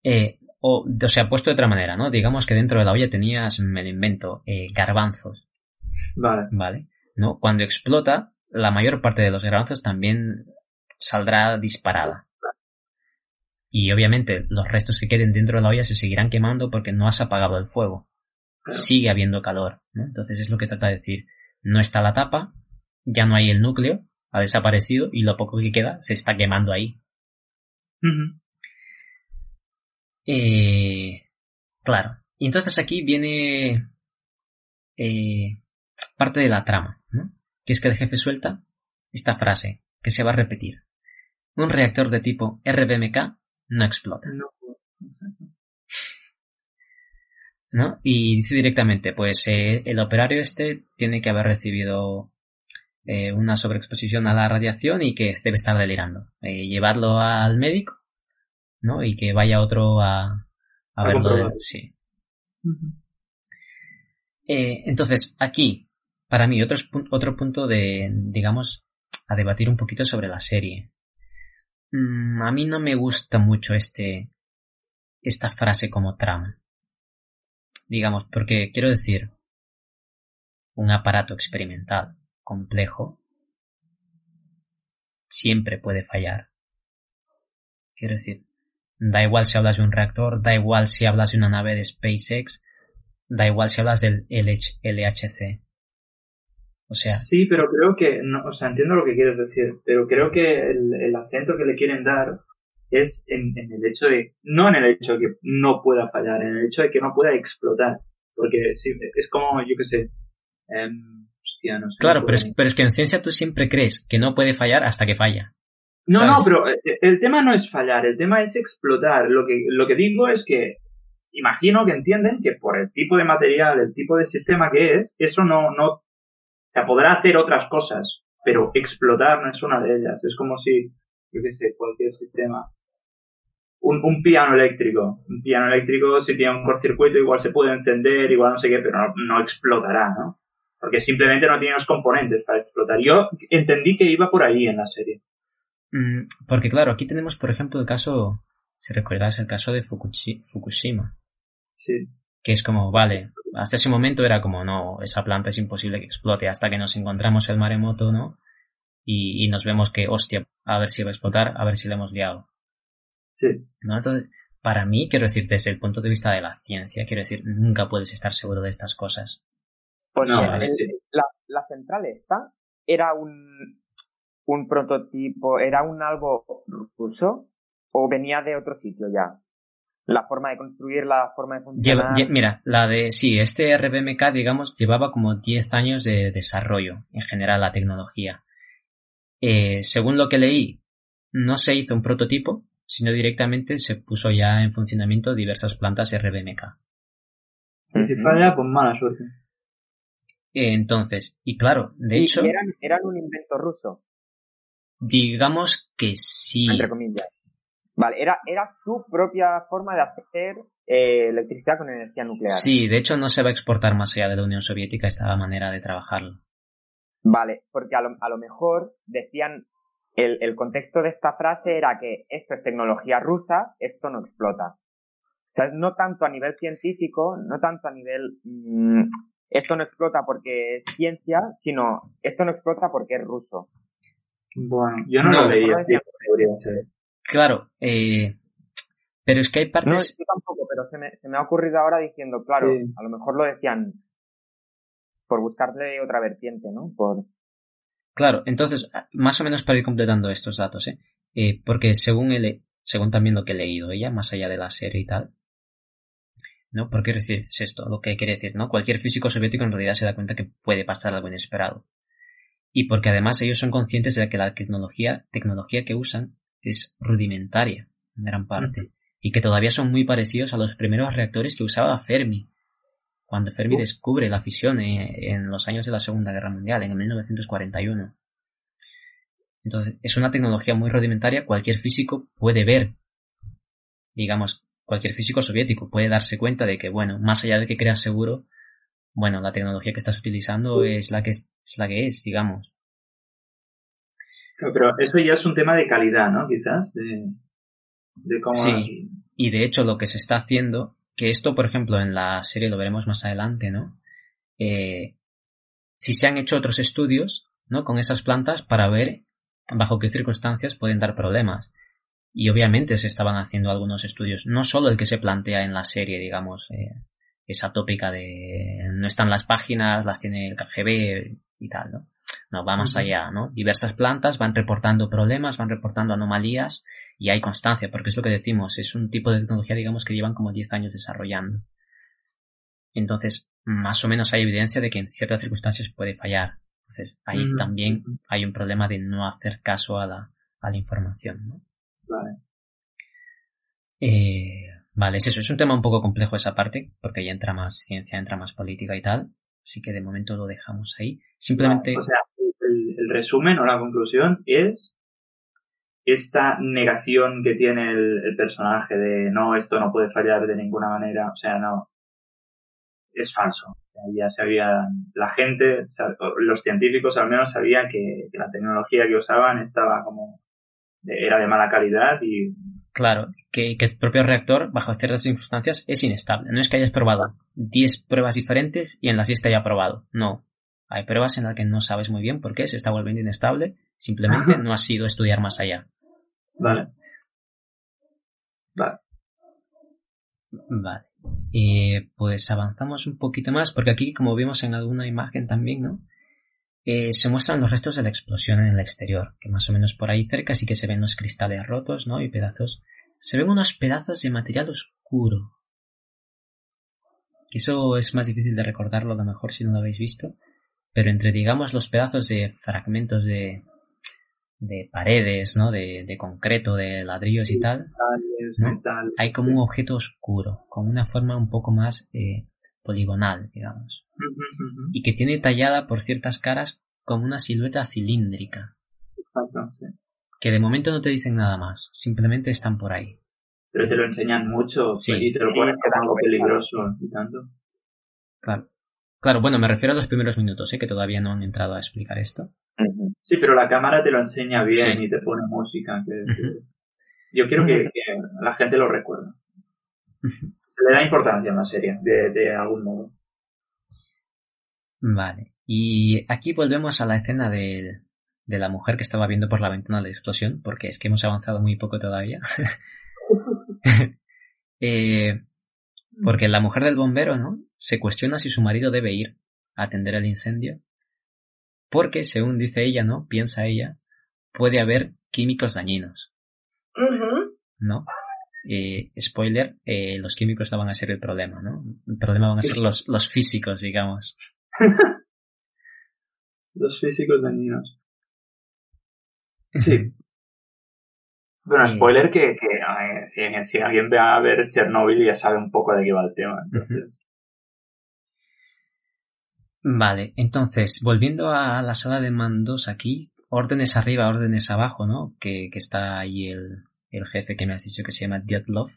Eh, o, o sea, puesto de otra manera, ¿no? Digamos que dentro de la olla tenías, me lo invento, eh, garbanzos. Vale. Vale. ¿No? Cuando explota, la mayor parte de los garbanzos también saldrá disparada. Y obviamente los restos que queden dentro de la olla se seguirán quemando porque no has apagado el fuego sigue habiendo calor. Entonces es lo que trata de decir. No está la tapa, ya no hay el núcleo, ha desaparecido y lo poco que queda se está quemando ahí. eh, claro. Y entonces aquí viene eh, parte de la trama, ¿no? Que es que el jefe suelta esta frase que se va a repetir. Un reactor de tipo RBMK no explota. No. ¿no? Y dice directamente, pues eh, el operario este tiene que haber recibido eh, una sobreexposición a la radiación y que debe estar delirando. Eh, llevarlo al médico, ¿no? Y que vaya otro a, a, verlo. sí. entonces, aquí, para mí, otro, otro punto de, digamos, a debatir un poquito sobre la serie. Mm, a mí no me gusta mucho este, esta frase como trama digamos, porque quiero decir, un aparato experimental complejo siempre puede fallar. Quiero decir, da igual si hablas de un reactor, da igual si hablas de una nave de SpaceX, da igual si hablas del LHC. O sea. Sí, pero creo que, no, o sea, entiendo lo que quieres decir, pero creo que el, el acento que le quieren dar es en, el hecho de, no en el hecho de que no pueda fallar, en el hecho de que no pueda explotar. Porque sí, es como, yo qué sé, em, hostia, no sé. Claro, pero es, pero es que en ciencia tú siempre crees que no puede fallar hasta que falla. No, no, pero eh, el tema no es fallar, el tema es explotar. Lo que, lo que digo es que imagino que entienden que por el tipo de material, el tipo de sistema que es, eso no, no, o sea, podrá hacer otras cosas, pero explotar no es una de ellas. Es como si, yo qué sé, cualquier sistema un, un, piano eléctrico. Un piano eléctrico, si tiene un cortocircuito, igual se puede encender, igual no sé qué, pero no, explotará, ¿no? Porque simplemente no tiene los componentes para explotar. Yo entendí que iba por ahí en la serie. Mm, porque claro, aquí tenemos, por ejemplo, el caso, si recuerdas, el caso de Fukushima. Sí. Que es como, vale, hasta ese momento era como, no, esa planta es imposible que explote hasta que nos encontramos el maremoto, ¿no? Y, y nos vemos que, hostia, a ver si va a explotar, a ver si le hemos liado. Sí. ¿no? Entonces, para mí, quiero decir, desde el punto de vista de la ciencia, quiero decir, nunca puedes estar seguro de estas cosas. Pues no, la, central esta era un, un prototipo, era un algo ruso o venía de otro sitio ya. La forma de construir, la forma de funcionar. mira, la de, sí, este RBMK, digamos, llevaba como 10 años de desarrollo, en general, la tecnología. Eh, según lo que leí, no se hizo un prototipo, sino directamente se puso ya en funcionamiento diversas plantas RBMK. Y si falla, pues mala suerte. Entonces, y claro, de hecho. Eran, eran un invento ruso. Digamos que sí. Entre comillas. Vale, era, era su propia forma de hacer eh, electricidad con energía nuclear. Sí, de hecho no se va a exportar más allá de la Unión Soviética esta manera de trabajarlo. Vale, porque a lo, a lo mejor decían, el, el, contexto de esta frase era que esto es tecnología rusa, esto no explota. O sea, no tanto a nivel científico, no tanto a nivel mmm, esto no explota porque es ciencia, sino esto no explota porque es ruso. Bueno, yo no, lo leía. Claro, eh, pero es que hay partes... No, yo tampoco, pero se me, se me ha ocurrido ahora diciendo, claro, a lo mejor lo decían por buscarle otra vertiente, ¿no? Por... Claro, entonces, más o menos para ir completando estos datos, ¿eh? eh porque según el, según también lo que he leído ella, más allá de la serie y tal, ¿no? Porque decir, es esto, lo que quiere decir, ¿no? Cualquier físico soviético en realidad se da cuenta que puede pasar algo inesperado. Y porque además ellos son conscientes de que la tecnología, tecnología que usan es rudimentaria en gran parte y que todavía son muy parecidos a los primeros reactores que usaba Fermi cuando Fermi descubre la fisión en, los años de la Segunda Guerra Mundial, en 1941. Entonces, es una tecnología muy rudimentaria, cualquier físico puede ver, digamos, cualquier físico soviético puede darse cuenta de que, bueno, más allá de que creas seguro, bueno, la tecnología que estás utilizando es la que es la que es, digamos pero eso ya es un tema de calidad, ¿no? Quizás, de, cómo... Sí, y de hecho lo que se está haciendo, que esto, por ejemplo, en la serie lo veremos más adelante, ¿no? Eh, si se han hecho otros estudios, ¿no? Con esas plantas para ver bajo qué circunstancias pueden dar problemas. Y obviamente se estaban haciendo algunos estudios, no solo el que se plantea en la serie, digamos, eh, esa tópica de no están las páginas, las tiene el KGB y tal, ¿no? No, va más allá, ¿no? Diversas plantas van reportando problemas, van reportando anomalías y hay constancia, porque es lo que decimos, es un tipo de tecnología, digamos, que llevan como 10 años desarrollando. Entonces, más o menos hay evidencia de que en ciertas circunstancias puede fallar. Entonces, ahí también hay un problema de no hacer caso a la, a la información, ¿no? Vale. Eh, vale, es eso, es un tema un poco complejo esa parte, porque ahí entra más ciencia, entra más política y tal, Así que de momento lo dejamos ahí. Simplemente. o sea, el, resumen o la conclusión es esta negación que tiene el, personaje de no, esto no puede fallar de ninguna manera. O sea, no. Es falso. Ya sabía, la gente, los científicos al menos sabían que, que la tecnología que usaban estaba como, era de mala calidad y Claro, que, el propio reactor, bajo ciertas circunstancias, es inestable. No es que hayas probado 10 pruebas diferentes y en las 10 te haya probado. No. Hay pruebas en las que no sabes muy bien por qué se está volviendo inestable. Simplemente no has sido estudiar más allá. Vale. Vale. Vale. Eh, pues avanzamos un poquito más, porque aquí, como vimos en alguna imagen también, ¿no? Eh, se muestran los restos de la explosión en el exterior, que más o menos por ahí cerca sí que se ven los cristales rotos, ¿no? Y pedazos. Se ven unos pedazos de material oscuro. Eso es más difícil de recordarlo a lo mejor si no lo habéis visto. Pero entre, digamos, los pedazos de fragmentos de, de paredes, ¿no? De, de concreto, de ladrillos y tal. Hay como un objeto oscuro, con una forma un poco más eh, poligonal, digamos. Y que tiene tallada por ciertas caras como una silueta cilíndrica. Exacto, sí. Que de momento no te dicen nada más, simplemente están por ahí. Pero te lo enseñan mucho y te lo ponen como algo peligroso y tanto. Claro. Claro, bueno, me refiero a los primeros minutos, ¿eh? que todavía no han entrado a explicar esto. Sí, pero la cámara te lo enseña bien y te pone música. Yo quiero que, la gente lo recuerde. Se le da importancia a la serie, de, de algún modo. Vale. Y aquí volvemos a la escena de, de la mujer que estaba viendo por la ventana la explosión, porque es que hemos avanzado muy poco todavía. Eh, porque la mujer del bombero, ¿no? Se cuestiona si su marido debe ir a atender el incendio. Porque, según dice ella, ¿no? Piensa ella, puede haber químicos dañinos. ¿No? Eh, spoiler, eh, los químicos no van a ser el problema, ¿no? El problema van a ser los, los físicos, digamos. los físicos dañinos. Sí. Bueno, spoiler que, que si, alguien ve a ver Chernobyl ya sabe un poco de qué va el tema. Vale, entonces, volviendo a la sala de mandos aquí, órdenes arriba, órdenes abajo, ¿no? Que, que está ahí el, el jefe que me has dicho que se llama Dietlov,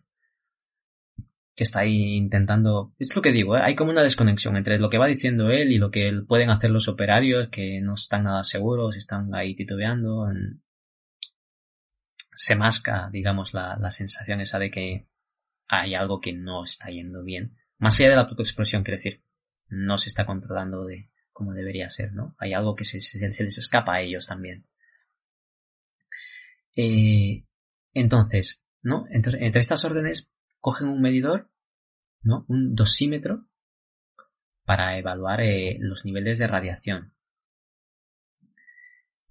que está ahí intentando... Es lo que digo, ¿eh? hay como una desconexión entre lo que va diciendo él y lo que pueden hacer los operarios, que no están nada seguros, están ahí titubeando. Se masca, digamos, la, la sensación esa de que hay algo que no está yendo bien. Más allá de la autoexplosión, quiere decir, no se está controlando de como debería ser, ¿no? Hay algo que se, les escapa a ellos también. Eh, entonces, ¿no? Entre, entre, estas órdenes cogen un medidor, ¿no? Un dosímetro para evaluar eh, los niveles de radiación.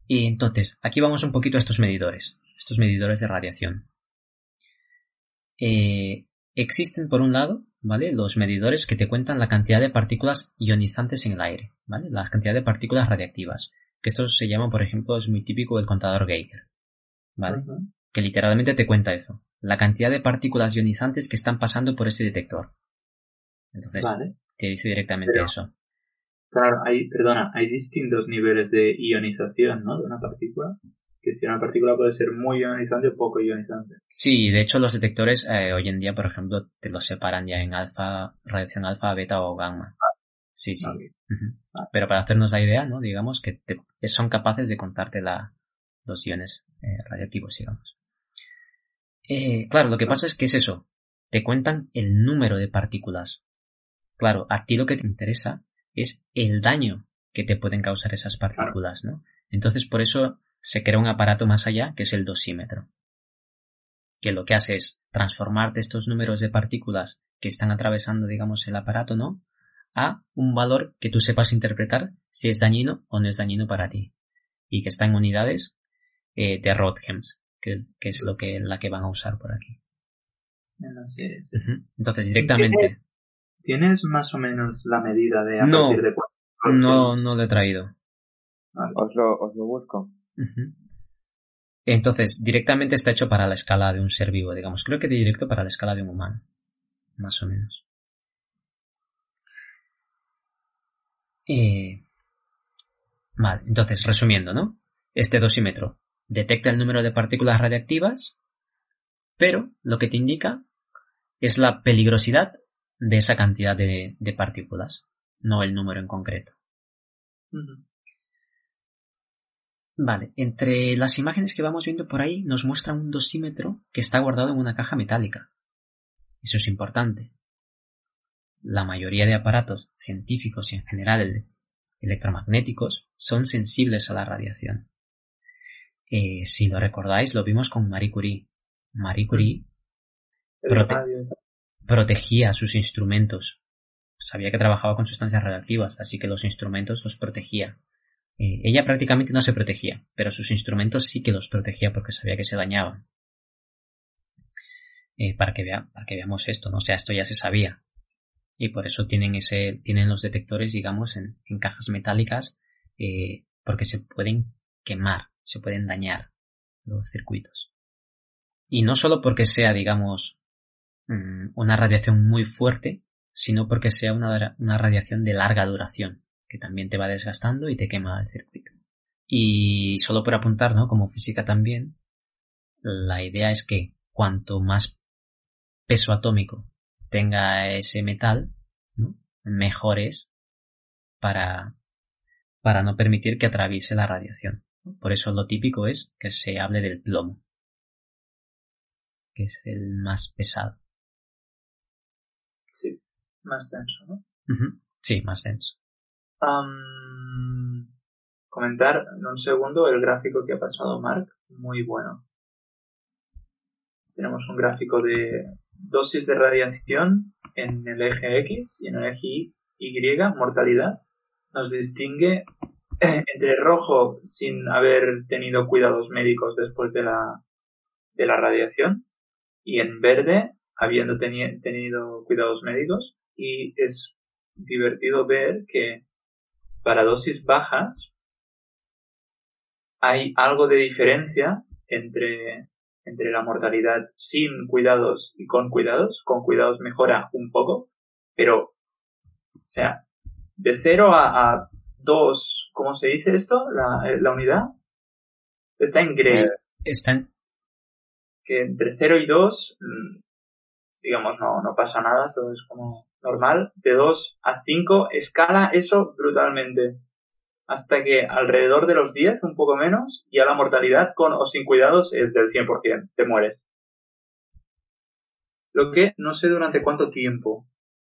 Y entonces, aquí vamos un poquito a estos medidores, estos medidores de radiación. Eh, existen, por un lado, ¿vale? Los medidores que te cuentan la cantidad de partículas ionizantes en el aire, ¿vale? La cantidad de partículas radiactivas. Que esto se llama, por ejemplo, es muy típico del contador Geiger, ¿vale? que literalmente te cuenta eso. La cantidad de partículas ionizantes que están pasando por ese detector. Entonces, te dice directamente eso. Claro, hay, perdona, hay distintos niveles de ionización, ¿no? De una partícula. Que si una partícula puede ser muy ionizante o poco ionizante. Sí, de hecho los detectores eh, hoy en día, por ejemplo, te los separan ya en alfa, radiación alfa, beta o gamma. Sí, sí. Pero para hacernos la idea, ¿no? Digamos que son capaces de contarte la, los iones eh, radiactivos, digamos. Eh, claro, lo que pasa es que es eso. Te cuentan el número de partículas. Claro, a ti lo que te interesa es el daño que te pueden causar esas partículas, ¿no? Entonces, por eso se crea un aparato más allá, que es el dosímetro. Que lo que hace es transformarte estos números de partículas que están atravesando, digamos, el aparato, ¿no? A un valor que tú sepas interpretar si es dañino o no es dañino para ti. Y que está en unidades eh, de Rothems, que, es lo que la que van a usar por aquí. Entonces, directamente. ¿Tienes más o menos la medida de a no, partir de No, no lo he traído. Os, lo, os lo busco. Entonces, directamente está hecho para la escala de un ser vivo, digamos. Creo que directo para la escala de un humano. Más o menos. Eh, vale, entonces, resumiendo, ¿no? Este dosímetro detecta el número de partículas radiactivas, pero lo que te indica es la peligrosidad de esa cantidad de, partículas, no el número en concreto. Vale, entre las imágenes que vamos viendo por ahí nos muestra un dosímetro que está guardado en una caja metálica. Eso es importante. La mayoría de aparatos científicos y en general electromagnéticos son sensibles a la radiación. Eh, si lo recordáis, lo vimos con Marie Curie. Marie Curie protegía sus instrumentos. Sabía que trabajaba con sustancias radioactivas, así que los instrumentos los protegía. Eh, ella prácticamente no se protegía, pero sus instrumentos sí que los protegía porque sabía que se dañaban. Eh, para, que vea, para que veamos esto, ¿no? Sea, esto ya se sabía. Y por eso tienen ese, tienen los detectores, digamos, en, cajas metálicas, porque se pueden quemar se pueden dañar los circuitos. Y no solo porque sea, digamos, mm, una radiación muy fuerte, sino porque sea una, radiación de larga duración, que también te va desgastando y te quema el circuito. Y solo por apuntar, ¿no? Como física también, la idea es que cuanto más peso atómico tenga ese metal, mejor es para, para no permitir que atraviese la radiación. Por eso lo típico es que se hable del plomo, que es el más pesado. Sí, más denso, ¿no? Sí, más denso. Comentar en un segundo el gráfico que ha pasado Mark, muy bueno. Tenemos un gráfico de dosis de radiación en el eje X y en el eje Y, mortalidad, nos distingue eh, entre rojo sin haber tenido cuidados médicos después de la, de la radiación y en verde habiendo tenido cuidados médicos. Y es divertido ver que para dosis bajas hay algo de diferencia entre, entre la mortalidad sin cuidados y con cuidados. Con cuidados mejora un poco, pero, o sea, de 0 a, a 2, ¿cómo se dice esto? La, la unidad está en grey. Está en... Que entre 0 y 2, mm, digamos, no, no pasa nada, todo es como normal. De 2 a 5 escala eso brutalmente hasta que alrededor de los 10, un poco menos, ya la mortalidad con o sin cuidados es del 100%, te mueres. Lo que no sé durante cuánto tiempo,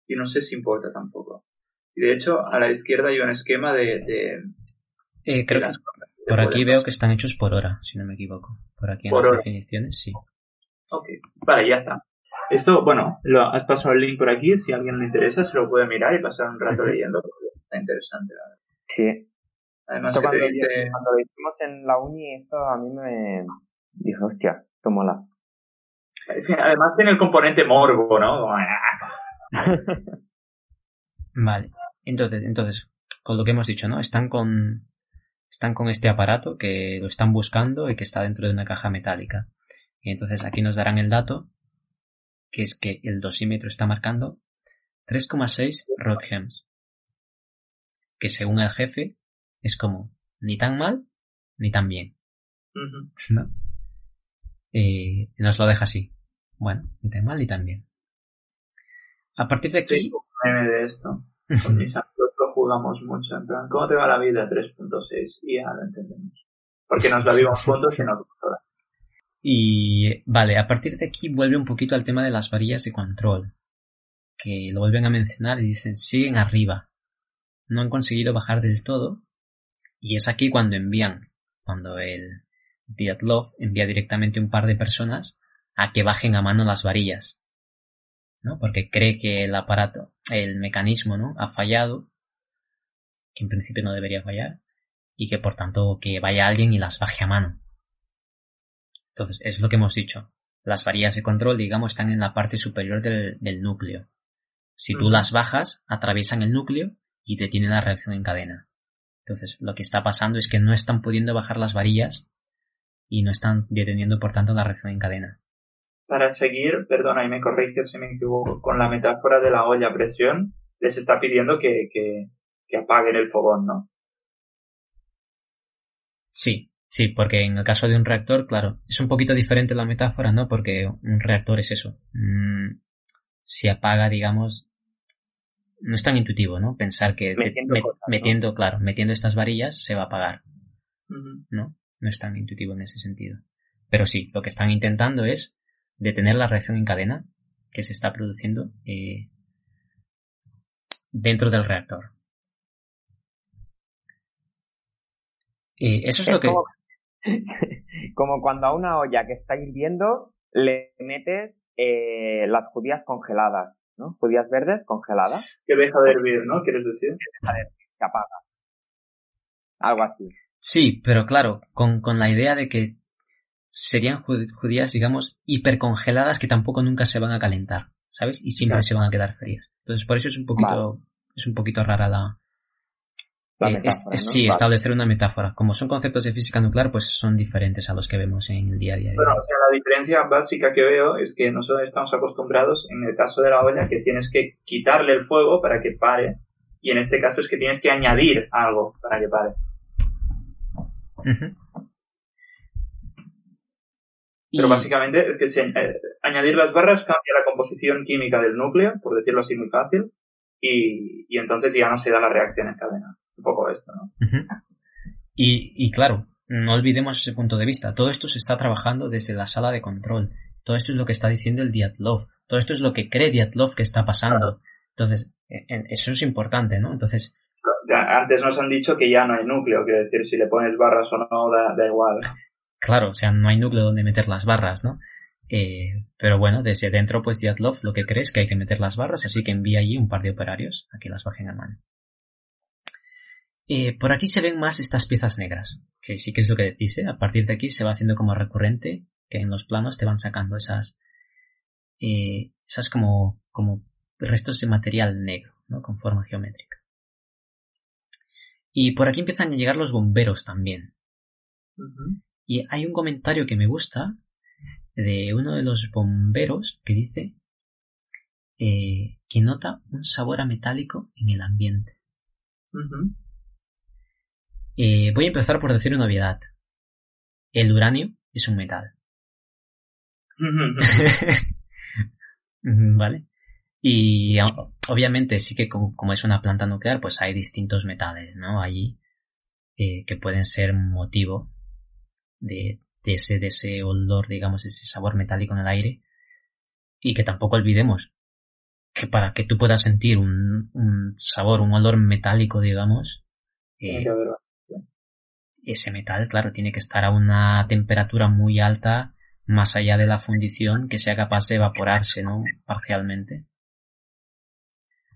y no sé si importa tampoco. Y de hecho, a la izquierda hay un esquema de... eh, creo que por aquí veo que están hechos por hora, si no me equivoco. Por aquí en las definiciones, sí. Ok, vale, ya está. Esto, bueno, lo, has pasado el link por aquí, si a alguien le interesa se lo puede mirar y pasar un rato leyendo, porque está interesante, la verdad. Sí, Además, cuando, lo hicimos en la uni, esto a mí me dijo, hostia, esto mola. además tiene el componente morbo, ¿no? vale. Entonces, entonces, con lo que hemos dicho, ¿no? Están con, están con este aparato que lo están buscando y que está dentro de una caja metálica. Y entonces aquí nos darán el dato, que es que el dosímetro está marcando 3,6 Rodhems. Que según el jefe es como ni tan mal ni tan bien. ¿No? Eh, nos lo deja así. Bueno, ni tan mal ni tan bien. A partir de aquí. de esto. Lo jugamos mucho. En plan, ¿cómo te va la vida? 3.6. Y ya lo entendemos. Porque nos la vimos juntos y no Y vale, a partir de aquí vuelve un poquito al tema de las varillas de control. Que lo vuelven a mencionar y dicen, siguen arriba. No han conseguido bajar del todo, y es aquí cuando envían, cuando el Diatlov envía directamente un par de personas a que bajen a mano las varillas, ¿no? Porque cree que el aparato, el mecanismo, ¿no? Ha fallado, que en principio no debería fallar, y que por tanto que vaya alguien y las baje a mano. Entonces, es lo que hemos dicho. Las varillas de control, digamos, están en la parte superior del, núcleo. Si tú las bajas, atraviesan el núcleo y detienen la reacción en cadena. Entonces, lo que está pasando es que no están pudiendo bajar las varillas y no están deteniendo, por tanto, la reacción en cadena. Para seguir, perdona, y me corrige si me equivoco, con la metáfora de la olla a presión, les está pidiendo que, que, apaguen el fogón, ¿no? Sí, sí, porque en el caso de un reactor, claro, es un poquito diferente la metáfora, ¿no? Porque un reactor es eso. Mm, se apaga, digamos, no es tan intuitivo, ¿no? Pensar que metiendo, claro, metiendo estas varillas se va a apagar. ¿No? No es tan intuitivo en ese sentido. Pero sí, lo que están intentando es detener la reacción en cadena que se está produciendo eh, dentro del reactor. Eh, eso es, lo que... Como, cuando a una olla que está hirviendo le metes eh, las judías congeladas. ¿no? Judías verdes congeladas. Que deja de hervir, ¿no? ¿Quieres decir? deja de hervir, se apaga. Algo así. Sí, pero claro, con, con la idea de que serían judías, digamos, hipercongeladas que tampoco nunca se van a calentar, ¿sabes? Y siempre se van a quedar frías. Entonces, por eso es un poquito, es un poquito rara la, eh, Sí, establecer una metáfora. Como son conceptos de física nuclear, pues son diferentes a los que vemos en el día a día. Bueno, o sea, la diferencia básica que veo es que nosotros estamos acostumbrados, en el caso de la olla, que tienes que quitarle el fuego para que pare. Y en este caso es que tienes que añadir algo para que pare. Pero básicamente es que eh, añadir las barras cambia la composición química del núcleo, por decirlo así muy fácil, y, y entonces ya no se da la reacción en cadena un poco esto, ¿no? y, y claro, no olvidemos ese punto de vista. Todo esto se está trabajando desde la sala de control. Todo esto es lo que está diciendo el Diatlov. Todo esto es lo que cree Diatlov que está pasando. Entonces, eso es importante, ¿no? Entonces. antes nos han dicho que ya no hay núcleo, quiero decir, si le pones barras o no, da, igual. Claro, o sea, no hay núcleo donde meter las barras, ¿no? Eh, pero bueno, desde dentro, pues Diatlov lo que crees que hay que meter las barras, así que envía allí un par de operarios a que las bajen a mano. Eh, por aquí se ven más estas piezas negras, que sí que es lo que decís, ¿eh? A partir de aquí se va haciendo como recurrente, que en los planos te van sacando esas, eh, esas como, como restos de material negro, ¿no? Con forma geométrica. Y por aquí empiezan a llegar los bomberos también. Y hay un comentario que me gusta de uno de los bomberos que dice eh, que nota un sabor a metálico en el ambiente. Eh, voy a empezar por decir una obviedad. El uranio es un metal. ¿Vale? Y obviamente sí que como, es una planta nuclear, pues hay distintos metales, ¿no? Allí eh, que pueden ser motivo de, ese, de ese olor, digamos, ese sabor metálico en el aire. Y que tampoco olvidemos que para que tú puedas sentir un, sabor, un olor metálico, digamos, eh, ese metal, claro, tiene que estar a una temperatura muy alta, más allá de la fundición, que sea capaz de evaporarse, ¿no? Parcialmente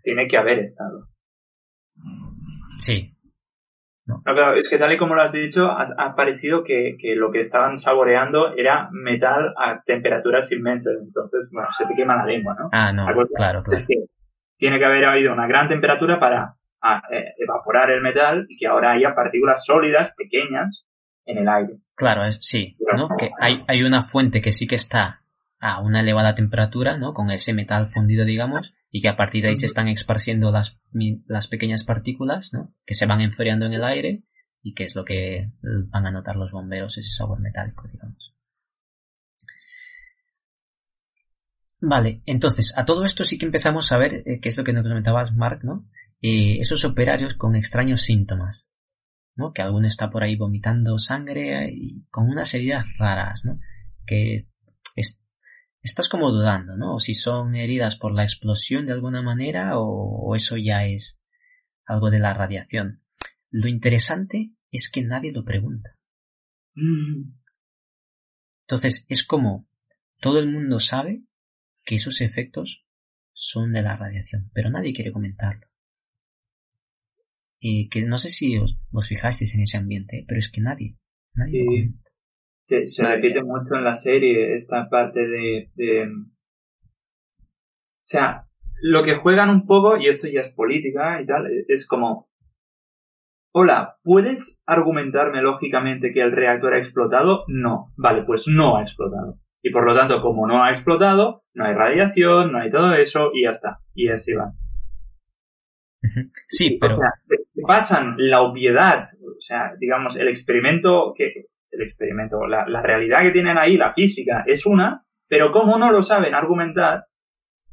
tiene que haber estado. Sí. No. claro, es que tal y como lo has dicho, ha, parecido que, lo que estaban saboreando era metal a temperaturas inmensas. Entonces, bueno, se te quema la lengua, ¿no? Ah, no, claro, claro. Es que tiene que haber habido una gran temperatura para eh, evaporar el metal y que ahora haya partículas sólidas, pequeñas, en el aire. Claro, sí, ¿no? Que hay, hay una fuente que sí que está a una elevada temperatura, ¿no? Con ese metal fundido, digamos, y que a partir de ahí se están esparciendo las, las pequeñas partículas, ¿no? Que se van enfriando en el aire y que es lo que van a notar los bomberos, ese sabor metálico, digamos. Vale, entonces, a todo esto sí que empezamos a ver, eh, que es lo que nos comentabas, Mark, ¿no? Eh, esos operarios con extraños síntomas, ¿no? Que alguno está por ahí vomitando sangre y con unas heridas raras, ¿no? Que estás como dudando, ¿no? O si son heridas por la explosión de alguna manera o, eso ya es algo de la radiación. Lo interesante es que nadie lo pregunta. Mm. Entonces, es como todo el mundo sabe que esos efectos son de la radiación, pero nadie quiere comentarlo. Y que no sé si os, os fijasteis en ese ambiente, pero es que nadie, nadie lo comenta. Se, se repite mucho en la serie esta parte de, de, O sea, lo que juegan un poco, y esto ya es política y tal, es como... Hola, ¿puedes argumentarme lógicamente que el reactor ha explotado? No. Vale, pues no ha explotado. Y por lo tanto, como no ha explotado, no hay radiación, no hay todo eso, y ya está. Y así va. Sí, pero... O sea, pasan la obviedad, o sea, digamos, el experimento que el experimento. La, realidad que tienen ahí, la física, es una, pero como no lo saben argumentar,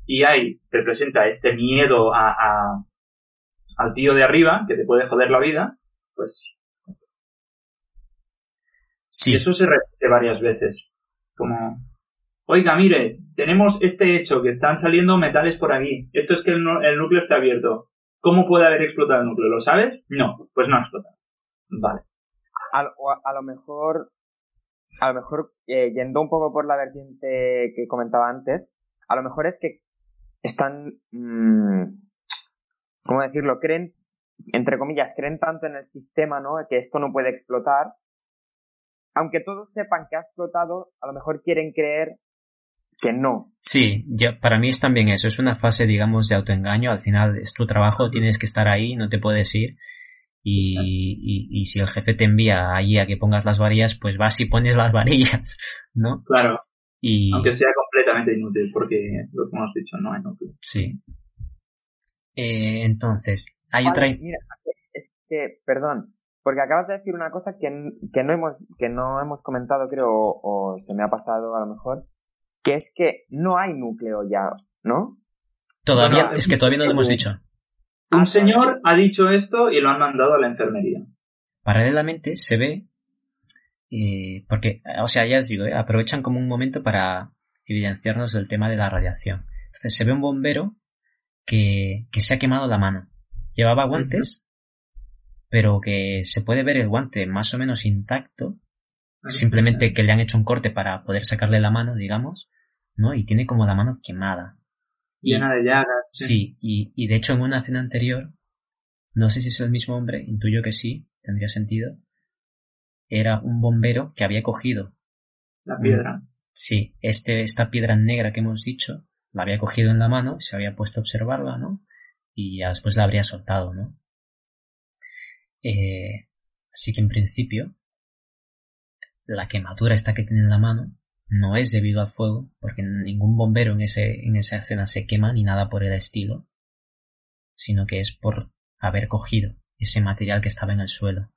y ahí representa este miedo a, al tío de arriba, que te puede joder la vida, pues... Sí. eso se repite varias veces. Como, oiga, mire, tenemos este hecho, que están saliendo metales por aquí. Esto es que el, el núcleo está abierto. ¿Cómo puede haber explotado el núcleo? ¿Lo sabes? No, pues no ha explotado. Vale a, lo mejor, a lo mejor, eh, yendo un poco por la vertiente que comentaba antes, a lo mejor es que están, mmm, ¿cómo decirlo? Creen, entre comillas, creen tanto en el sistema, ¿no? Que esto no puede explotar. Aunque todos sepan que ha explotado, a lo mejor quieren creer que no. Sí, ya, para mí es también eso, es una fase, digamos, de autoengaño. Al final es tu trabajo, tienes que estar ahí, no te puedes ir. Y, y, si el jefe te envía allí a que pongas las varillas, pues vas y pones las varillas, ¿no? Claro. Y... Aunque sea completamente inútil, porque lo que hemos dicho no es inútil. Sí. Eh, entonces, hay otra. Mira, es que, perdón, porque acabas de decir una cosa que, que, no, hemos, que no hemos comentado, creo, o, o se me ha pasado a lo mejor, que es que no hay núcleo ya, ¿no? Todavía, es que todavía no lo hemos dicho. Un señor ha dicho esto y lo han mandado a la enfermería. Paralelamente se ve, eh, porque, o sea, ya os digo, eh, aprovechan como un momento para evidenciarnos el tema de la radiación. Entonces se ve un bombero que, que se ha quemado la mano. Llevaba guantes, pero que se puede ver el guante más o menos intacto, simplemente que le han hecho un corte para poder sacarle la mano, digamos, ¿no? Y tiene como la mano quemada. Llena de llagas. Sí, y, y de hecho en una escena anterior, no sé si es el mismo hombre, intuyo que sí, tendría sentido, era un bombero que había cogido. La piedra. Sí, este, esta piedra negra que hemos dicho, la había cogido en la mano, se había puesto a observarla, ¿no? Y ya después la habría soltado, ¿no? Eh, así que en principio, la quemadura esta que tiene en la mano no es debido al fuego, porque ningún bombero en, ese, en esa escena se quema ni nada por el estilo, sino que es por haber cogido ese material que estaba en el suelo.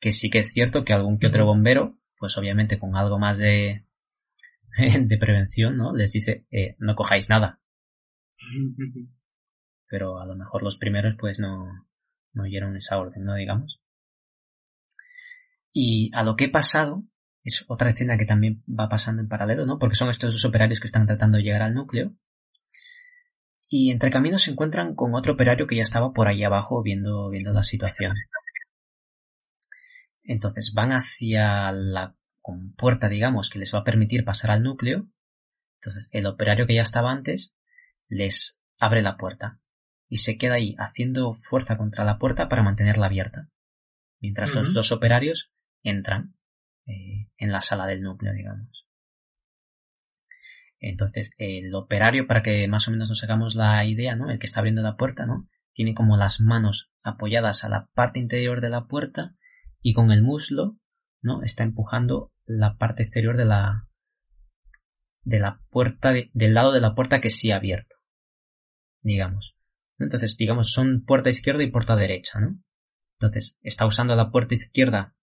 Que sí que es cierto que algún que otro bombero, pues obviamente con algo más de, de prevención, ¿no? Les dice, eh, no cojáis nada. Pero a lo mejor los primeros pues no, no oyeron esa orden, ¿no? Digamos. Y a lo que he pasado, es otra escena que también va pasando en paralelo, ¿no? Porque son estos dos operarios que están tratando de llegar al núcleo. Y entre caminos se encuentran con otro operario que ya estaba por ahí abajo viendo, viendo la situación. Entonces van hacia la puerta, digamos, que les va a permitir pasar al núcleo. Entonces el operario que ya estaba antes les abre la puerta y se queda ahí haciendo fuerza contra la puerta para mantenerla abierta. Mientras los dos operarios entran eh, en la sala del núcleo, digamos. Entonces, el operario, para que más o menos nos hagamos la idea, ¿no? El que está abriendo la puerta, ¿no? Tiene como las manos apoyadas a la parte interior de la puerta y con el muslo, ¿no? Está empujando la parte exterior de la de la puerta del lado de la puerta que sí ha abierto digamos entonces digamos son puerta izquierda y puerta derecha no entonces está usando la puerta izquierda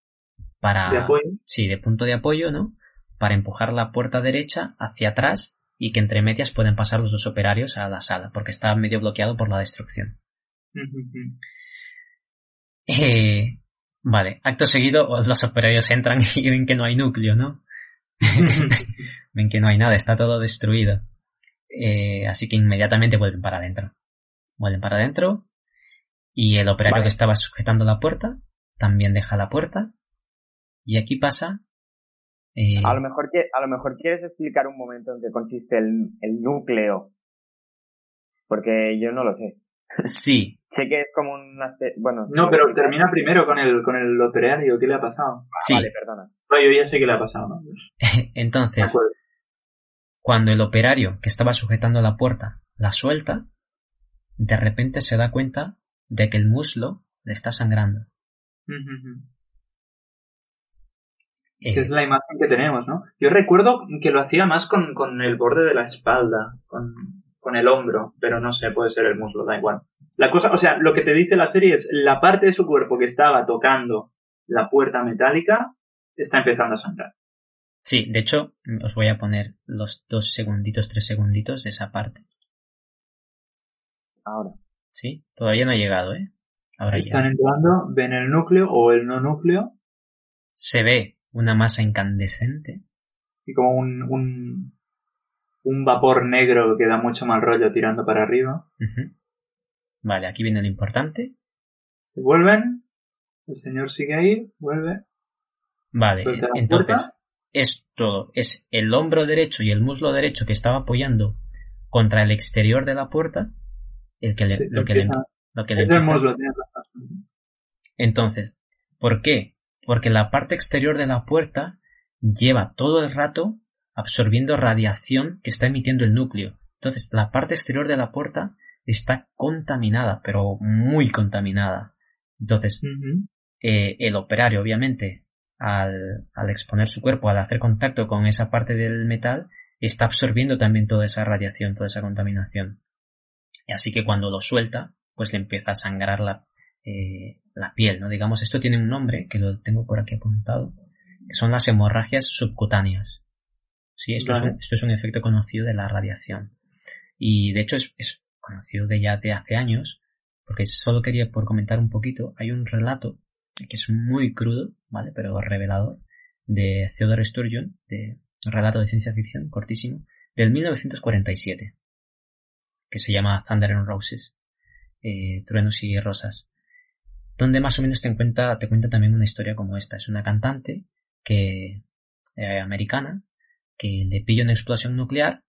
para ¿De apoyo? sí de punto de apoyo no para empujar la puerta derecha hacia atrás y que entre medias pueden pasar los dos operarios a la sala porque está medio bloqueado por la destrucción eh, Vale, acto seguido los operarios entran y ven que no hay núcleo, ¿no? ven que no hay nada, está todo destruido. Eh, así que inmediatamente vuelven para adentro. Vuelven para adentro y el operario Vale. que estaba sujetando la puerta también deja la puerta y aquí pasa... eh, A lo mejor que, a lo mejor quieres explicar un momento en qué consiste el, el núcleo. Porque yo no lo sé. Sí, Sé que es como una bueno. No, pero termina primero con el, con el operario. ¿Qué le ha pasado? Ah, sí. Vale, perdona. No, yo ya sé qué le ha pasado. ¿no? Entonces cuando el operario que estaba sujetando la puerta la suelta, de repente se da cuenta de que el muslo le está sangrando. Eh, es la imagen que tenemos, ¿no? Yo recuerdo que lo hacía más con, con el borde de la espalda, con, con el hombro, pero no sé, puede ser el muslo, da igual. La cosa, o sea, lo que te dice la serie es la parte de su cuerpo que estaba tocando la puerta metálica está empezando a sangrar. Sí, de hecho, os voy a poner los dos segunditos, tres segunditos de esa parte. Ahora. ¿Sí? Todavía no ha llegado, ¿eh? Ahora Están ya. entrando, ven el núcleo o el no núcleo Se ve una masa incandescente. y como un, un, un vapor negro que da mucho mal rollo tirando para arriba. Vale, aquí viene lo importante. Se vuelven, el señor sigue ahí, vuelve, Vale, entonces, puerta. es todo. Es el hombro derecho y el muslo derecho que estaba apoyando contra el exterior de la puerta el que le, Sí, lo que le, lo le. Entonces, ¿por qué? Porque la parte exterior de la puerta lleva todo el rato absorbiendo radiación que está emitiendo el núcleo. Entonces, la parte exterior de la puerta está contaminada, pero muy contaminada. Entonces, eh, el operario, obviamente, al, al exponer su cuerpo, al hacer contacto con esa parte del metal, está absorbiendo también toda esa radiación, toda esa contaminación. Y así que cuando lo suelta, pues le empieza a sangrar la, eh, la piel, ¿no? Digamos, esto tiene un nombre que lo tengo por aquí apuntado, que son las hemorragias subcutáneas. Sí, esto, es, un, esto es un efecto conocido de la radiación. Y de hecho es, es conocido de ya de hace años, porque solo quería por comentar un poquito, hay un relato que es muy crudo, ¿vale? Pero revelador, de Theodore Sturgeon, de un relato de ciencia ficción cortísimo, del 1947, que se llama Thunder and Roses, eh, Truenos y Rosas, donde más o menos te cuenta, te cuenta también una historia como esta. Es una cantante que, eh, americana que le pilla una explosión nuclear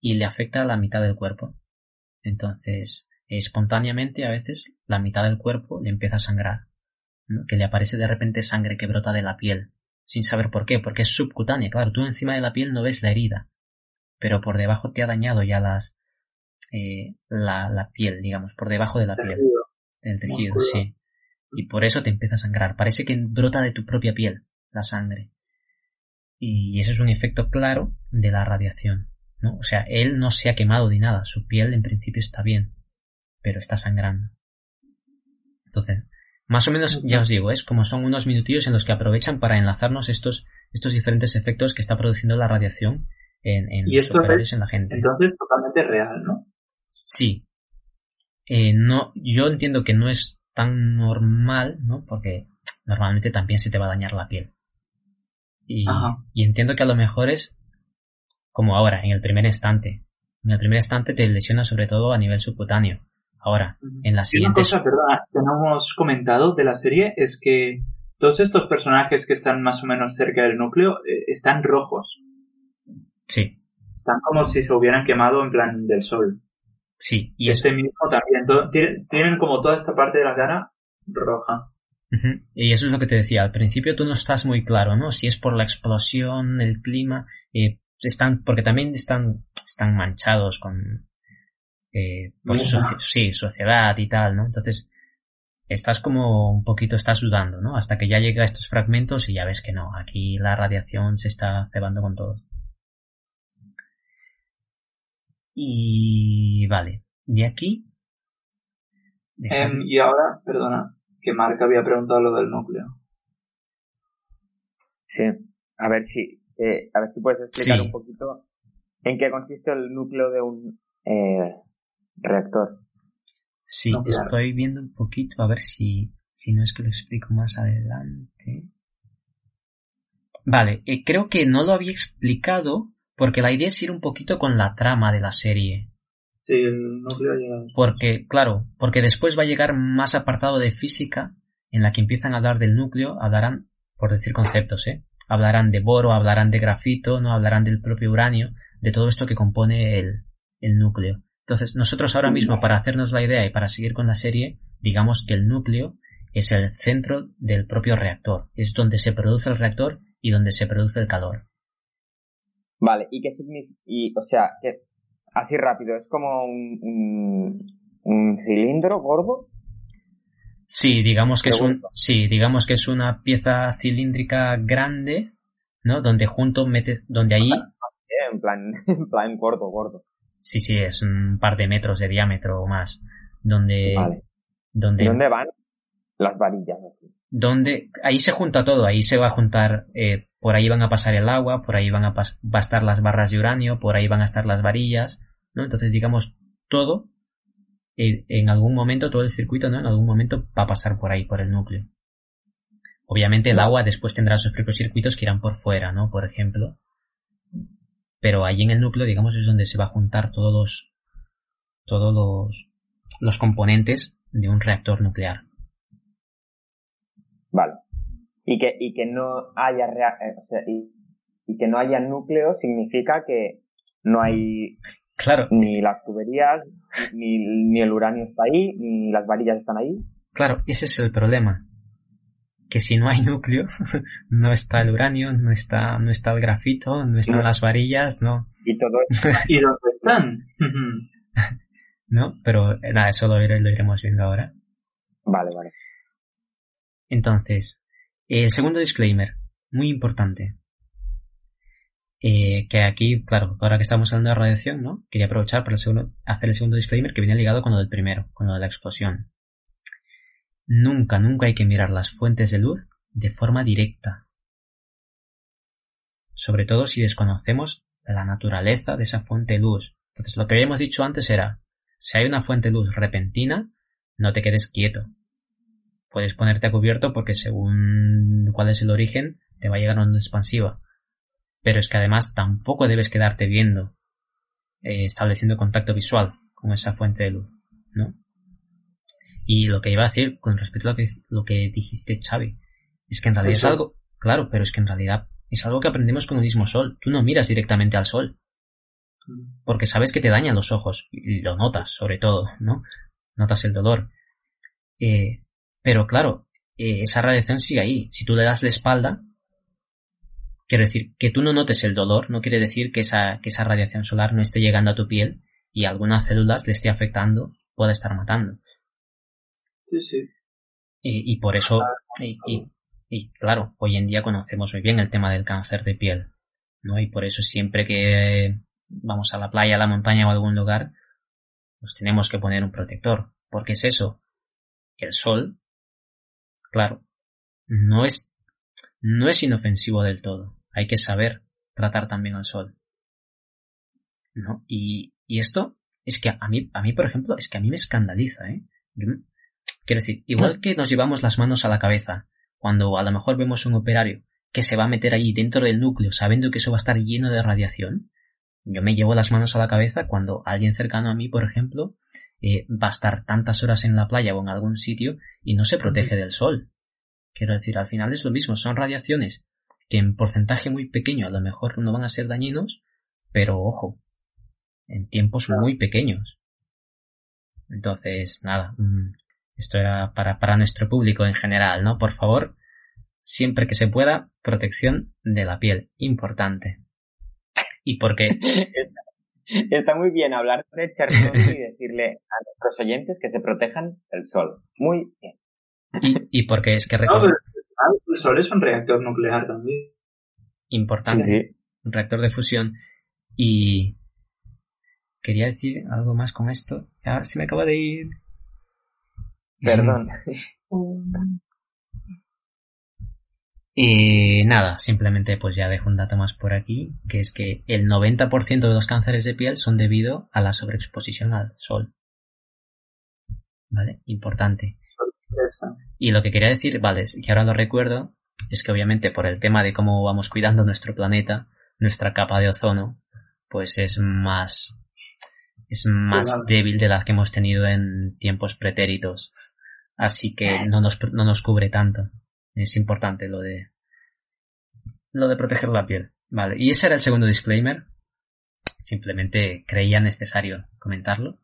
y le afecta a la mitad del cuerpo. Entonces, espontáneamente a veces la mitad del cuerpo le empieza a sangrar, que le aparece de repente sangre que brota de la piel, sin saber por qué, porque es subcutánea, claro, tú encima de la piel no ves la herida, pero por debajo te ha dañado ya las eh, la, la, piel, digamos, por debajo de la piel, del tejido, sí. Y por eso te empieza a sangrar. Parece que brota de tu propia piel la sangre. Y eso es un efecto claro de la radiación. ¿no? O sea, él no se ha quemado ni nada, su piel en principio está bien, pero está sangrando. Entonces, más o menos, ya os digo, es como son unos minutillos en los que aprovechan para enlazarnos estos, estos diferentes efectos que está produciendo la radiación en, en y esto es, en la gente. Entonces, totalmente real, ¿no? Sí. Eh, no, yo entiendo que no es tan normal, ¿no? Porque normalmente también se te va a dañar la piel. Y, y entiendo que a lo mejor es como ahora, en el primer instante. En el primer instante te lesiona sobre todo a nivel subcutáneo. Ahora, en la siguiente... Una cosa, verdad, que no hemos comentado de la serie es que todos estos personajes que están más o menos cerca del núcleo eh, están rojos. Sí. Están como si se hubieran quemado en plan del sol. Sí. Y este mismo también. tienen como toda esta parte de la cara roja. Y eso es lo que te decía. Al principio tú no estás muy claro, ¿no? Si es por la explosión, el clima, eh, están, porque también están, están manchados con, eh, pues, sí, sociedad y tal, ¿no? Entonces, estás como un poquito, estás dudando, ¿no? Hasta que ya llega a estos fragmentos y ya ves que no, aquí la radiación se está cebando con todo. Y vale, de aquí. Em, y ahora, perdona, que Mark había preguntado lo del núcleo. Sí, a ver si eh, a ver si puedes explicar un poquito en qué consiste el núcleo de un eh, reactor. Sí, estoy viendo un poquito a ver si, si no es que lo explico más adelante. Vale, eh, creo que no lo había explicado porque la idea es ir un poquito con la trama de la serie. Sí, el núcleo. Porque, claro, porque después va a llegar más apartado de física en la que empiezan a hablar del núcleo, hablarán, por decir conceptos, ¿eh? hablarán de boro, hablarán de grafito, no hablarán del propio uranio, de todo esto que compone el, el núcleo. Entonces, nosotros ahora mismo, para hacernos la idea y para seguir con la serie, digamos que el núcleo es el centro del propio reactor. Es donde se produce el reactor y donde se produce el calor. Vale, ¿y qué significa? Y, o sea, que así rápido, es como un, un cilindro gordo Sí, digamos que es un, sí, digamos que es una pieza cilíndrica grande, ¿no? Donde junto mete, donde ahí. En plan, en plan gordo, gordo. Sí, sí, es un par de metros de diámetro o más. Donde. Vale. Donde, ¿Dónde van las varillas? Donde, ahí se junta todo, ahí se va a juntar, eh, por ahí van a pasar el agua, por ahí van a, va a estar las barras de uranio, por ahí van a estar las varillas, ¿no? Entonces, digamos, todo en algún momento todo el circuito, ¿no? En algún momento va a pasar por ahí, por el núcleo. Obviamente el agua después tendrá sus propios circuitos que irán por fuera, ¿no? Por ejemplo. Pero ahí en el núcleo, digamos, es donde se va a juntar todos los, todos los, los componentes de un reactor nuclear. Vale. Y que, y que no haya, eh, o sea, y, y que no haya núcleo significa que no hay Claro. Ni las tuberías, ni, ni el uranio está ahí, ni las varillas están ahí. Claro, ese es el problema. Que si no hay núcleo, no está el uranio, no está, no está el grafito, no están las varillas, no. Y todo eso. ¿Y dónde están? no, pero nada, eso lo, lo iremos viendo ahora. Vale, vale. Entonces, el segundo disclaimer, muy importante. Eh, que aquí, claro, ahora que estamos hablando de radiación, ¿no? Quería aprovechar para hacer el segundo disclaimer que viene ligado con lo del primero, con lo de la explosión. Nunca, nunca hay que mirar las fuentes de luz de forma directa. Sobre todo si desconocemos la naturaleza de esa fuente de luz. Entonces, lo que habíamos dicho antes era, si hay una fuente de luz repentina, no te quedes quieto. Puedes ponerte a cubierto porque según cuál es el origen, te va a llegar una onda expansiva pero es que además tampoco debes quedarte viendo, eh, estableciendo contacto visual con esa fuente de luz, ¿no? Y lo que iba a decir con respecto a lo que, lo que dijiste, Xavi, es que en realidad es algo, claro, pero es que en realidad es algo que aprendemos con el mismo sol. Tú no miras directamente al sol. Mm. Porque sabes que te dañan los ojos. Y lo notas, sobre todo, ¿no? Notas el dolor. Eh, pero claro, eh, esa radiación sigue ahí. Si tú le das la espalda, quiero decir, que tú no notes el dolor, no quiere decir que esa, que esa radiación solar no esté llegando a tu piel y algunas células le esté afectando, pueda estar matando. Sí, sí. Y, por eso, y, y, claro, hoy en día conocemos muy bien el tema del cáncer de piel, ¿no? Y por eso siempre que vamos a la playa, a la montaña o a algún lugar, pues tenemos que poner un protector. Porque es eso, el sol, claro, no es, no es inofensivo del todo. Hay que saber tratar también al sol. ¿No? Y, y esto es que a mí, a mí, por ejemplo, es que a mí me escandaliza, ¿eh? quiero decir, igual que nos llevamos las manos a la cabeza cuando a lo mejor vemos un operario que se va a meter ahí dentro del núcleo sabiendo que eso va a estar lleno de radiación, yo me llevo las manos a la cabeza cuando alguien cercano a mí, por ejemplo, eh, va a estar tantas horas en la playa o en algún sitio y no se protege del sol. Quiero decir, al final es lo mismo, son radiaciones que en porcentaje muy pequeño a lo mejor no van a ser dañinos, pero ojo, en tiempos muy pequeños. Entonces, nada, mm, esto era para, para nuestro público en general, ¿no? Por favor, siempre que se pueda, protección de la piel, importante. Y porque... Está muy bien hablar de Chernobyl y decirle a nuestros oyentes que se protejan del sol. Muy bien. Y, y porque es que el Sol es un reactor nuclear también. Importante. Un reactor de fusión. Y quería decir algo más con esto. Ahora se me acaba de ir. Perdón. Y nada, simplemente pues ya dejo un dato más por aquí, que es que el 90% de los cánceres de piel son debido a la sobreexposición al sol. ¿Vale? Importante. Y lo que quería decir, vale, que ahora lo recuerdo, es que obviamente por el tema de cómo vamos cuidando nuestro planeta, nuestra capa de ozono, pues es más, es más débil de la que hemos tenido en tiempos pretéritos. Así que no nos, no nos cubre tanto. Es importante lo de, lo de proteger la piel. Vale. Y ese era el segundo disclaimer. Simplemente creía necesario comentarlo.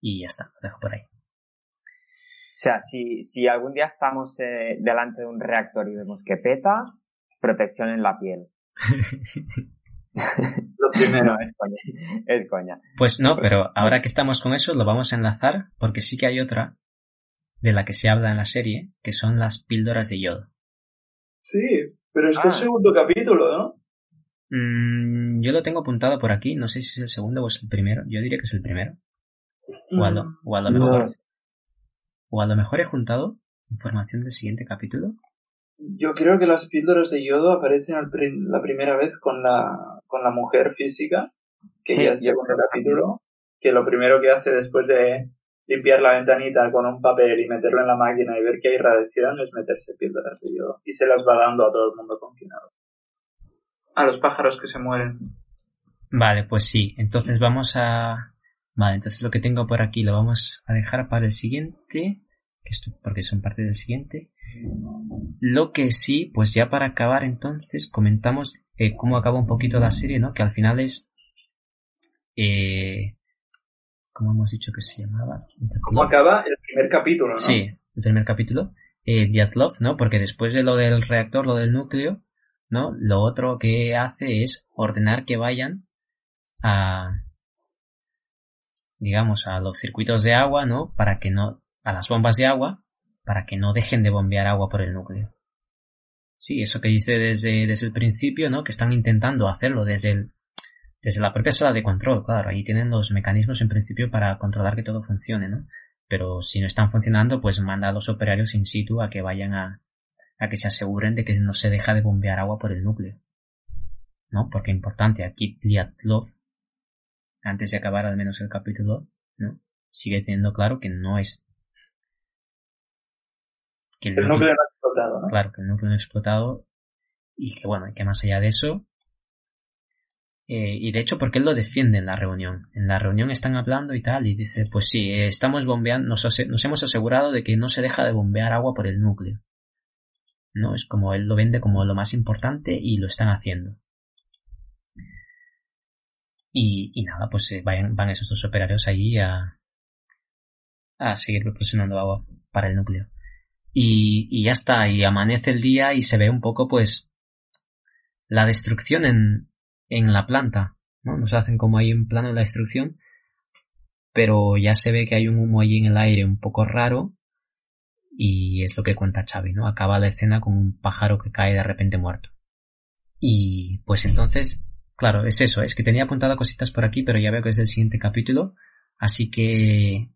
Y ya está, lo dejo por ahí. O sea, si, si algún día estamos eh, delante de un reactor y vemos que peta, protección en la piel. lo primero. es coña. Es coña. Pues no, pero ahora que estamos con eso, lo vamos a enlazar porque sí que hay otra de la que se habla en la serie, que son las píldoras de yodo. Sí, pero es el ah. segundo capítulo, ¿no? Mm, yo lo tengo apuntado por aquí, no sé si es el segundo o es el primero. Yo diría que es el primero. O a lo, o a lo mejor. O a lo mejor he juntado información del siguiente capítulo. Yo creo que las píldoras de yodo aparecen la primera vez con la, con la mujer física, que ya lleva un capítulo, que lo primero que hace después de limpiar la ventanita con un papel y meterlo en la máquina y ver que hay radiación es meterse píldoras de yodo. Y se las va dando a todo el mundo confinado. A los pájaros que se mueren. Vale, pues sí. Entonces vamos a Vale, entonces lo que tengo por aquí lo vamos a dejar para el siguiente, que esto, porque son parte del siguiente. Lo que sí, pues ya para acabar entonces comentamos eh, cómo acaba un poquito la serie, ¿no? Que al final es, eh, ¿cómo hemos dicho que se llamaba? ¿Cómo acaba el primer capítulo, no? Sí, el primer capítulo. Eh, Diatlov, ¿no? Porque después de lo del reactor, lo del núcleo, ¿no? Lo otro que hace es ordenar que vayan a, digamos, a los circuitos de agua, ¿no? Para que no, a las bombas de agua, para que no dejen de bombear agua por el núcleo. Sí, eso que dice desde, desde el principio, ¿no? Que están intentando hacerlo desde el, desde la propia sala de control, claro, ahí tienen los mecanismos en principio para controlar que todo funcione, ¿no? Pero si no están funcionando, pues manda a los operarios in situ a que vayan a, a que se aseguren de que no se deja de bombear agua por el núcleo. ¿No? Porque importante, aquí Liatlov antes de acabar al menos el capítulo, ¿no? Sigue teniendo claro que no es. Que el, núcleo, no ha explotado, ¿no? Claro, que el núcleo no ha explotado y que bueno, que más allá de eso. Eh, y de hecho, porque él lo defiende en la reunión. En la reunión están hablando y tal, y dice, pues sí, eh, estamos bombeando, nos, hemos asegurado de que no se deja de bombear agua por el núcleo. ¿no? Es como él lo vende como lo más importante y lo están haciendo. Y, nada, pues eh, van esos dos operarios ahí a, a seguir proporcionando agua para el núcleo. Y, y ya está, y amanece el día y se ve un poco pues la destrucción en, en la planta, ¿no? Nos hacen como ahí un plano de la destrucción, pero ya se ve que hay un humo ahí en el aire un poco raro y es lo que cuenta Xavi, ¿no? Acaba la escena con un pájaro que cae de repente muerto. Y pues entonces, claro, es eso, es que tenía apuntado cositas por aquí, pero ya veo que es del siguiente capítulo, así que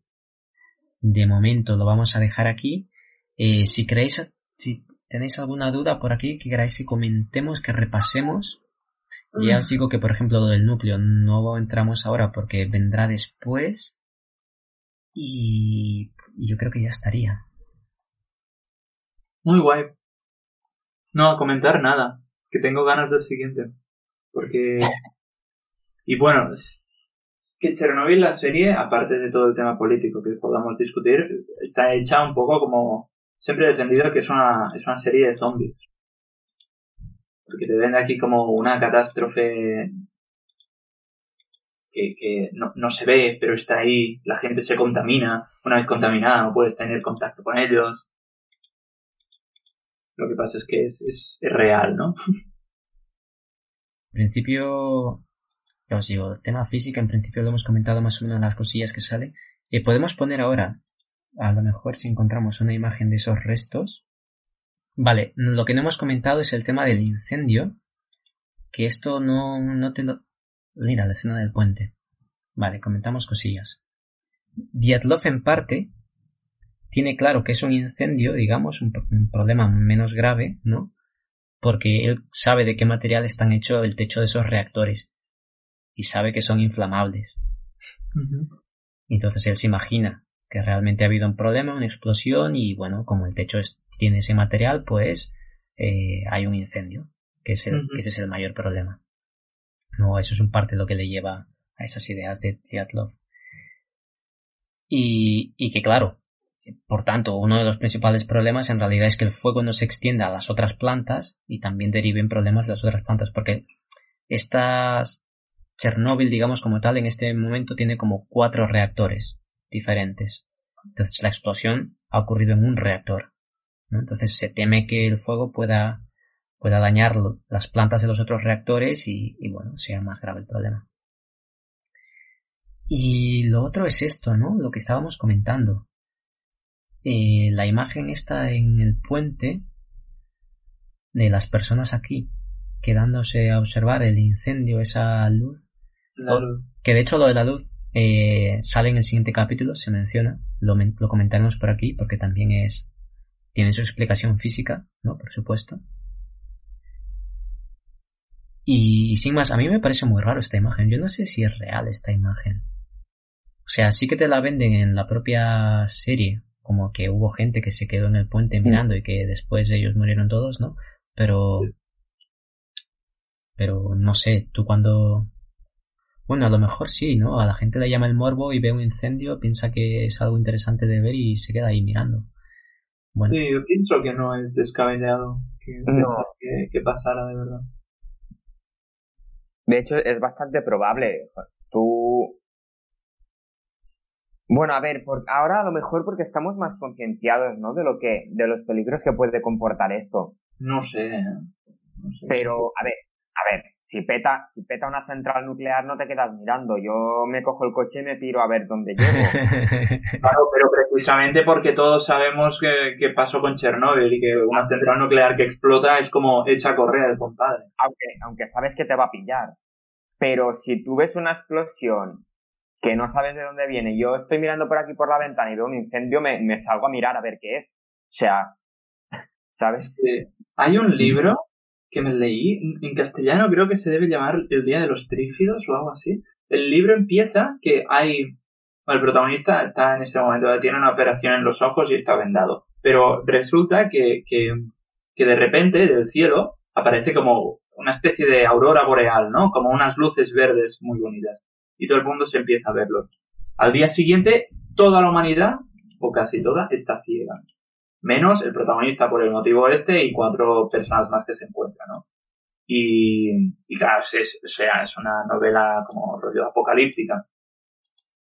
de momento lo vamos a dejar aquí. Eh, si queréis, si tenéis alguna duda por aquí que queráis que comentemos, que repasemos, ya os digo que, por ejemplo, lo del núcleo no entramos ahora porque vendrá después. Y, yo creo que ya estaría. Muy guay. No, a comentar nada. Que tengo ganas del siguiente. Porque. Y bueno, que Chernobyl, la serie, aparte de todo el tema político que podamos discutir, está hecha un poco como. Siempre he defendido que es una, es una serie de zombies porque te ven aquí como una catástrofe que, no, se ve, pero está ahí, la gente se contamina, una vez contaminada no puedes tener contacto con ellos. Lo que pasa es que es, es, real, ¿no? En principio, ya os digo, el tema física, en principio lo hemos comentado más o menos las cosillas que sale. y podemos poner ahora, a lo mejor si encontramos una imagen de esos restos, Vale, lo que no hemos comentado es el tema del incendio, que esto no, no te lo... Mira, la escena del puente. Vale, comentamos cosillas. Diatlov en parte tiene claro que es un incendio, digamos, un, problema menos grave, ¿no? Porque él sabe de qué material están hechos el techo de esos reactores y sabe que son inflamables. Entonces él se imagina que realmente ha habido un problema, una explosión y bueno, como el techo tiene ese material, pues eh, hay un incendio, que, es el, ese es el mayor problema. No, eso es un parte de lo que le lleva a esas ideas de Dyatlov. Y, y que claro, por tanto, uno de los principales problemas en realidad es que el fuego no se extienda a las otras plantas y también deriven problemas de las otras plantas, porque estas Chernóbil, digamos como tal, en este momento tiene como cuatro reactores diferentes. Entonces la explosión ha ocurrido en un reactor. Entonces se teme que el fuego pueda, pueda dañar las plantas de los otros reactores y, bueno, sea más grave el problema. Y lo otro es esto, ¿no? Lo que estábamos comentando. Eh, la imagen está en el puente de las personas aquí quedándose a observar el incendio, esa luz. Que de hecho lo de la luz eh, sale en el siguiente capítulo, se menciona, lo, lo, comentaremos por aquí porque también es tiene su explicación física, ¿no? Por supuesto. Y, sin más, a mí me parece muy raro esta imagen. Yo no sé si es real esta imagen. O sea, sí que te la venden en la propia serie, como que hubo gente que se quedó en el puente mm. mirando y que después ellos murieron todos, ¿no? Pero... Pero no sé, tú cuando bueno, a lo mejor sí, ¿no? A la gente le llama el morbo y ve un incendio, piensa que es algo interesante de ver y se queda ahí mirando. Bueno. Sí, yo pienso que no es descabellado que, que, pasara de verdad. De hecho, es bastante probable. Tú. Bueno, a ver, por... ahora a lo mejor porque estamos más concienciados, ¿no? De lo que, de los peligros que puede comportar esto. No sé. No sé. Pero, a ver, a ver, si peta, si peta una central nuclear no te quedas mirando. Yo me cojo el coche y me tiro a ver dónde llego. claro, pero precisamente porque todos sabemos que, pasó con Chernóbil y que una central nuclear que explota es como echa a correr el compadre. Aunque, aunque sabes que te va a pillar. Pero si tú ves una explosión que no sabes de dónde viene, yo estoy mirando por aquí por la ventana y veo un incendio, me, me salgo a mirar a ver qué es. O sea, ¿sabes? Hay un libro que me leí, en castellano creo que se debe llamar El Día de los Trífidos o algo así. El libro empieza que hay, el protagonista está en ese momento, tiene una operación en los ojos y está vendado. Pero resulta que, que, que de repente del cielo aparece como una especie de aurora boreal, ¿no? Como unas luces verdes muy bonitas. Y todo el mundo se empieza a verlo. Al día siguiente, toda la humanidad, o casi toda, está ciega. Menos el protagonista por el motivo este y cuatro personas más que se encuentran, ¿no? Y, y claro, es, o sea, es una novela como rollo apocalíptica.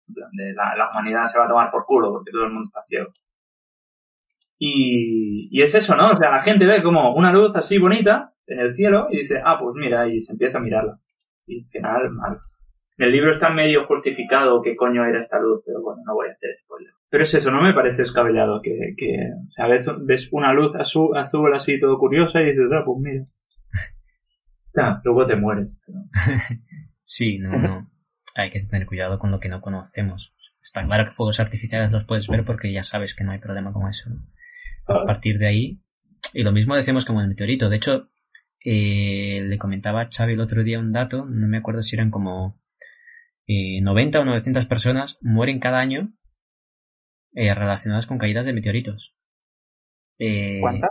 Donde la, la, humanidad se va a tomar por culo porque todo el mundo está ciego. Y, y es eso, ¿no? O sea, la gente ve como una luz así bonita en el cielo y dice, ah, pues mira, y se empieza a mirarla. Y al final, mal. En el libro está medio justificado qué coño era esta luz, pero bueno, no voy a hacer spoiler. Pero es eso, no me parece escabellado que, que o sea, a veces ves una luz azul, azul así todo curiosa y dices, ah, pues mira. luego te mueres. sí, no, no. Hay que tener cuidado con lo que no conocemos. Está claro que fuegos artificiales los puedes ver porque ya sabes que no hay problema con eso. A partir de ahí, y lo mismo decimos como el meteorito. De hecho, eh, le comentaba a Xavi el otro día un dato, no me acuerdo si eran como eh, 90 o 900 personas mueren cada año eh, relacionadas con caídas de meteoritos. Eh, ¿Cuántas?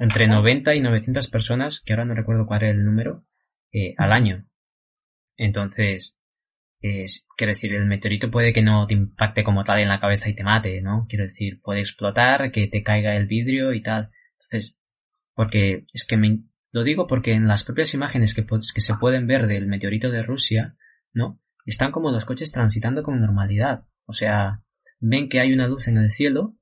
Entre 90 y 900 personas, que ahora no recuerdo cuál era el número, eh, al año. Entonces, quiero decir, el meteorito puede que no te impacte como tal en la cabeza y te mate, ¿no? Quiero decir, puede explotar, que te caiga el vidrio y tal. Entonces, porque es que me, lo digo porque en las propias imágenes que, que se pueden ver del meteorito de Rusia, ¿no? Están como los coches transitando con normalidad. O sea, ven que hay una luz en el cielo,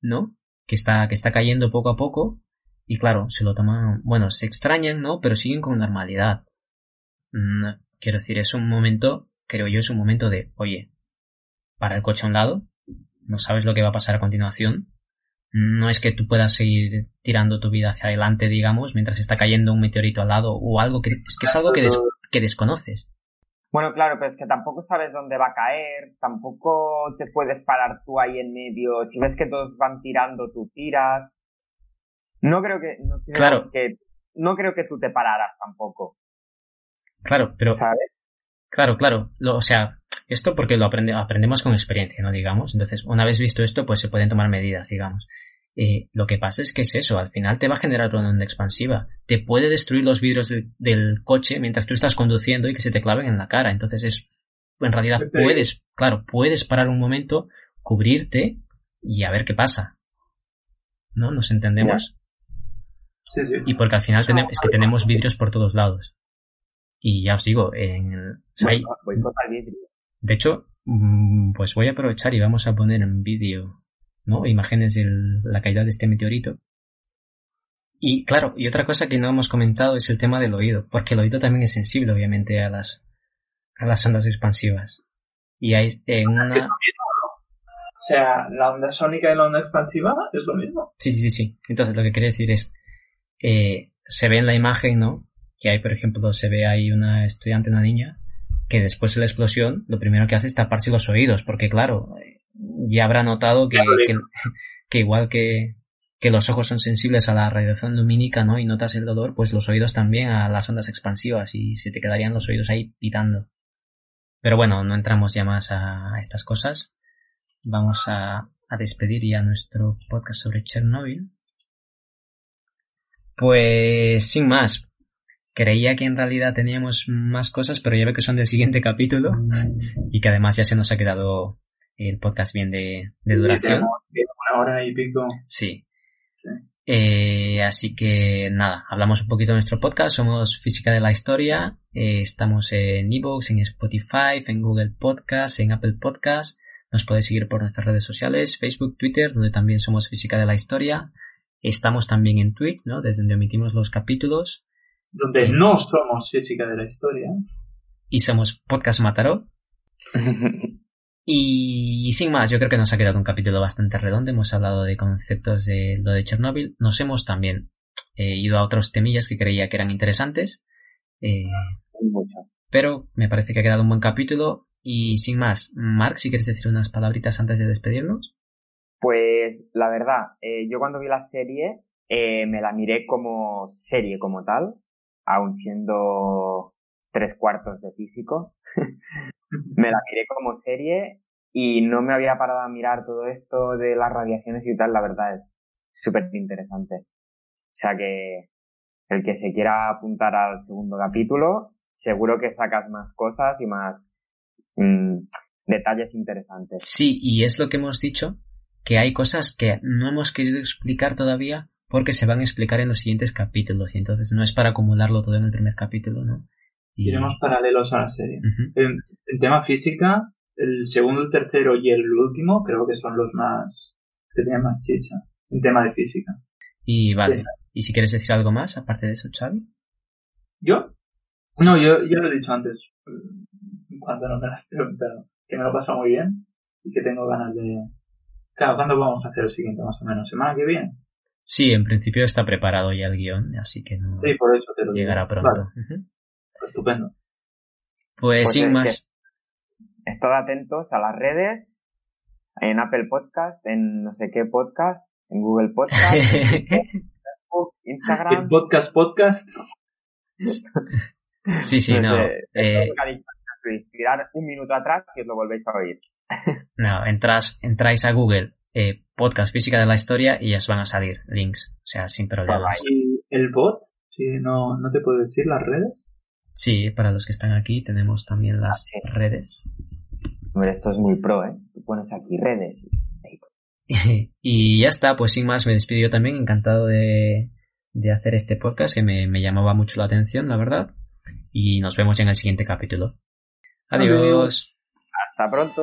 ¿no? Que está, que está cayendo poco a poco. Y claro, se lo toman, bueno, se extrañan, ¿no? Pero siguen con normalidad. Mm, quiero decir, es un momento creo yo, es un momento de, oye, para el coche a un lado, no sabes lo que va a pasar a continuación. No es que tú puedas seguir tirando tu vida hacia adelante, digamos, mientras está cayendo un meteorito al lado o algo que es que es algo que, que desconoces. Bueno, claro, pero es que tampoco sabes dónde va a caer, tampoco te puedes parar tú ahí en medio. Si ves que todos van tirando, tú tiras. No creo que, no claro. que, no creo que tú te pararas tampoco. Claro, pero ¿sabes? Claro, claro. Lo, o sea, esto porque lo aprende, aprendemos con experiencia, ¿no? Digamos. Entonces, una vez visto esto, pues se pueden tomar medidas, digamos. Eh, lo que pasa es que es eso, al final te va a generar una onda expansiva. Te puede destruir los vidrios del coche mientras tú estás conduciendo y que se te claven en la cara. Entonces es, en realidad puedes, claro, puedes parar un momento, cubrirte y a ver qué pasa. ¿No? ¿Nos entendemos? Sí, sí. Y porque al final tenemos, es que tenemos vidrios por todos lados. Y ya os digo, en, de hecho, mm, pues voy a aprovechar y vamos a poner en vídeo, ¿no? Imágenes de la caída de este meteorito. Y claro, y otra cosa que no hemos comentado es el tema del oído, porque el oído también es sensible, obviamente, a las, a las ondas expansivas. Y hay en una... O sea, la onda sónica y la onda expansiva es lo mismo. Sí, sí, sí. Entonces, lo que quería decir es, eh, se ve en la imagen, ¿no? que hay, por ejemplo, se ve ahí una estudiante, una niña, que después de la explosión, lo primero que hace es taparse los oídos, porque claro, ya habrá notado que, que, igual que, que los ojos son sensibles a la radiación lumínica, ¿no? Y notas el dolor, pues los oídos también a las ondas expansivas y se te quedarían los oídos ahí pitando. Pero bueno, no entramos ya más a, estas cosas. Vamos a, a despedir ya nuestro podcast sobre Chernobyl. Pues sin más, Creía que en realidad teníamos más cosas, pero ya veo que son del siguiente capítulo y que además ya se nos ha quedado el podcast bien de, duración. una hora y pico. Sí. Eh, así que nada, hablamos un poquito de nuestro podcast. Somos Física de la Historia. Eh, estamos en Evox, en Spotify, en Google Podcast, en Apple Podcast. Nos podéis seguir por nuestras redes sociales, Facebook, Twitter, donde también somos Física de la Historia. Estamos también en Twitch, ¿no? Desde donde emitimos los capítulos donde no somos física de la historia. Y somos Podcast Mataró. y, sin más, yo creo que nos ha quedado un capítulo bastante redondo. Hemos hablado de conceptos de lo de Chernobyl. Nos hemos también eh, ido a otros temillas que creía que eran interesantes. Eh, pero me parece que ha quedado un buen capítulo. Y sin más, Mark, si quieres decir unas palabritas antes de despedirnos. Pues la verdad, eh, yo cuando vi la serie me la miré como serie como tal, aún siendo tres cuartos de físico, me la miré como serie y no me había parado a mirar todo esto de las radiaciones y tal, la verdad es súper interesante. O sea que el que se quiera apuntar al segundo capítulo, seguro que sacas más cosas y más mm, detalles interesantes. Sí, y es lo que hemos dicho, que hay cosas que no hemos querido explicar todavía porque se van a explicar en los siguientes capítulos y entonces no es para acumularlo todo en el primer capítulo, ¿no? Y... Iremos paralelos a la serie. en, tema física, el segundo, el tercero y el último creo que son los más que tienen más chicha en tema de física. Y vale. ¿Y si quieres decir algo más aparte de eso, Xavi? ¿Yo? No, yo ya lo he dicho antes, cuando no me lo has preguntado, que me lo paso muy bien y que tengo ganas de... Claro, ¿cuándo vamos a hacer el siguiente más o menos? ¿Semana que viene? Sí, en principio está preparado ya el guion, así que no sí, por eso te lo llegará pronto. Estupendo. Pues, pues sin más. Estad atentos a las redes, en Apple Podcast, en no sé qué podcast, en Google Podcast, en Facebook, Instagram. En podcast podcast. sí, sí, no. Eh, tirar un minuto atrás y os lo volvéis a oír. no, entras, entráis a Google eh, podcast física de la historia y ya os van a salir links, o sea, sin problemas. ¿Y el bot? Sí, no, no te puedo decir las redes. Sí, para los que están aquí tenemos también las redes. Hombre, esto es muy pro, ¿eh? Tú pones aquí redes. y ya está, pues sin más me despido yo también, encantado de, de hacer este podcast que me, me, llamaba mucho la atención, la verdad. Y nos vemos en el siguiente capítulo. Adiós. Hasta pronto.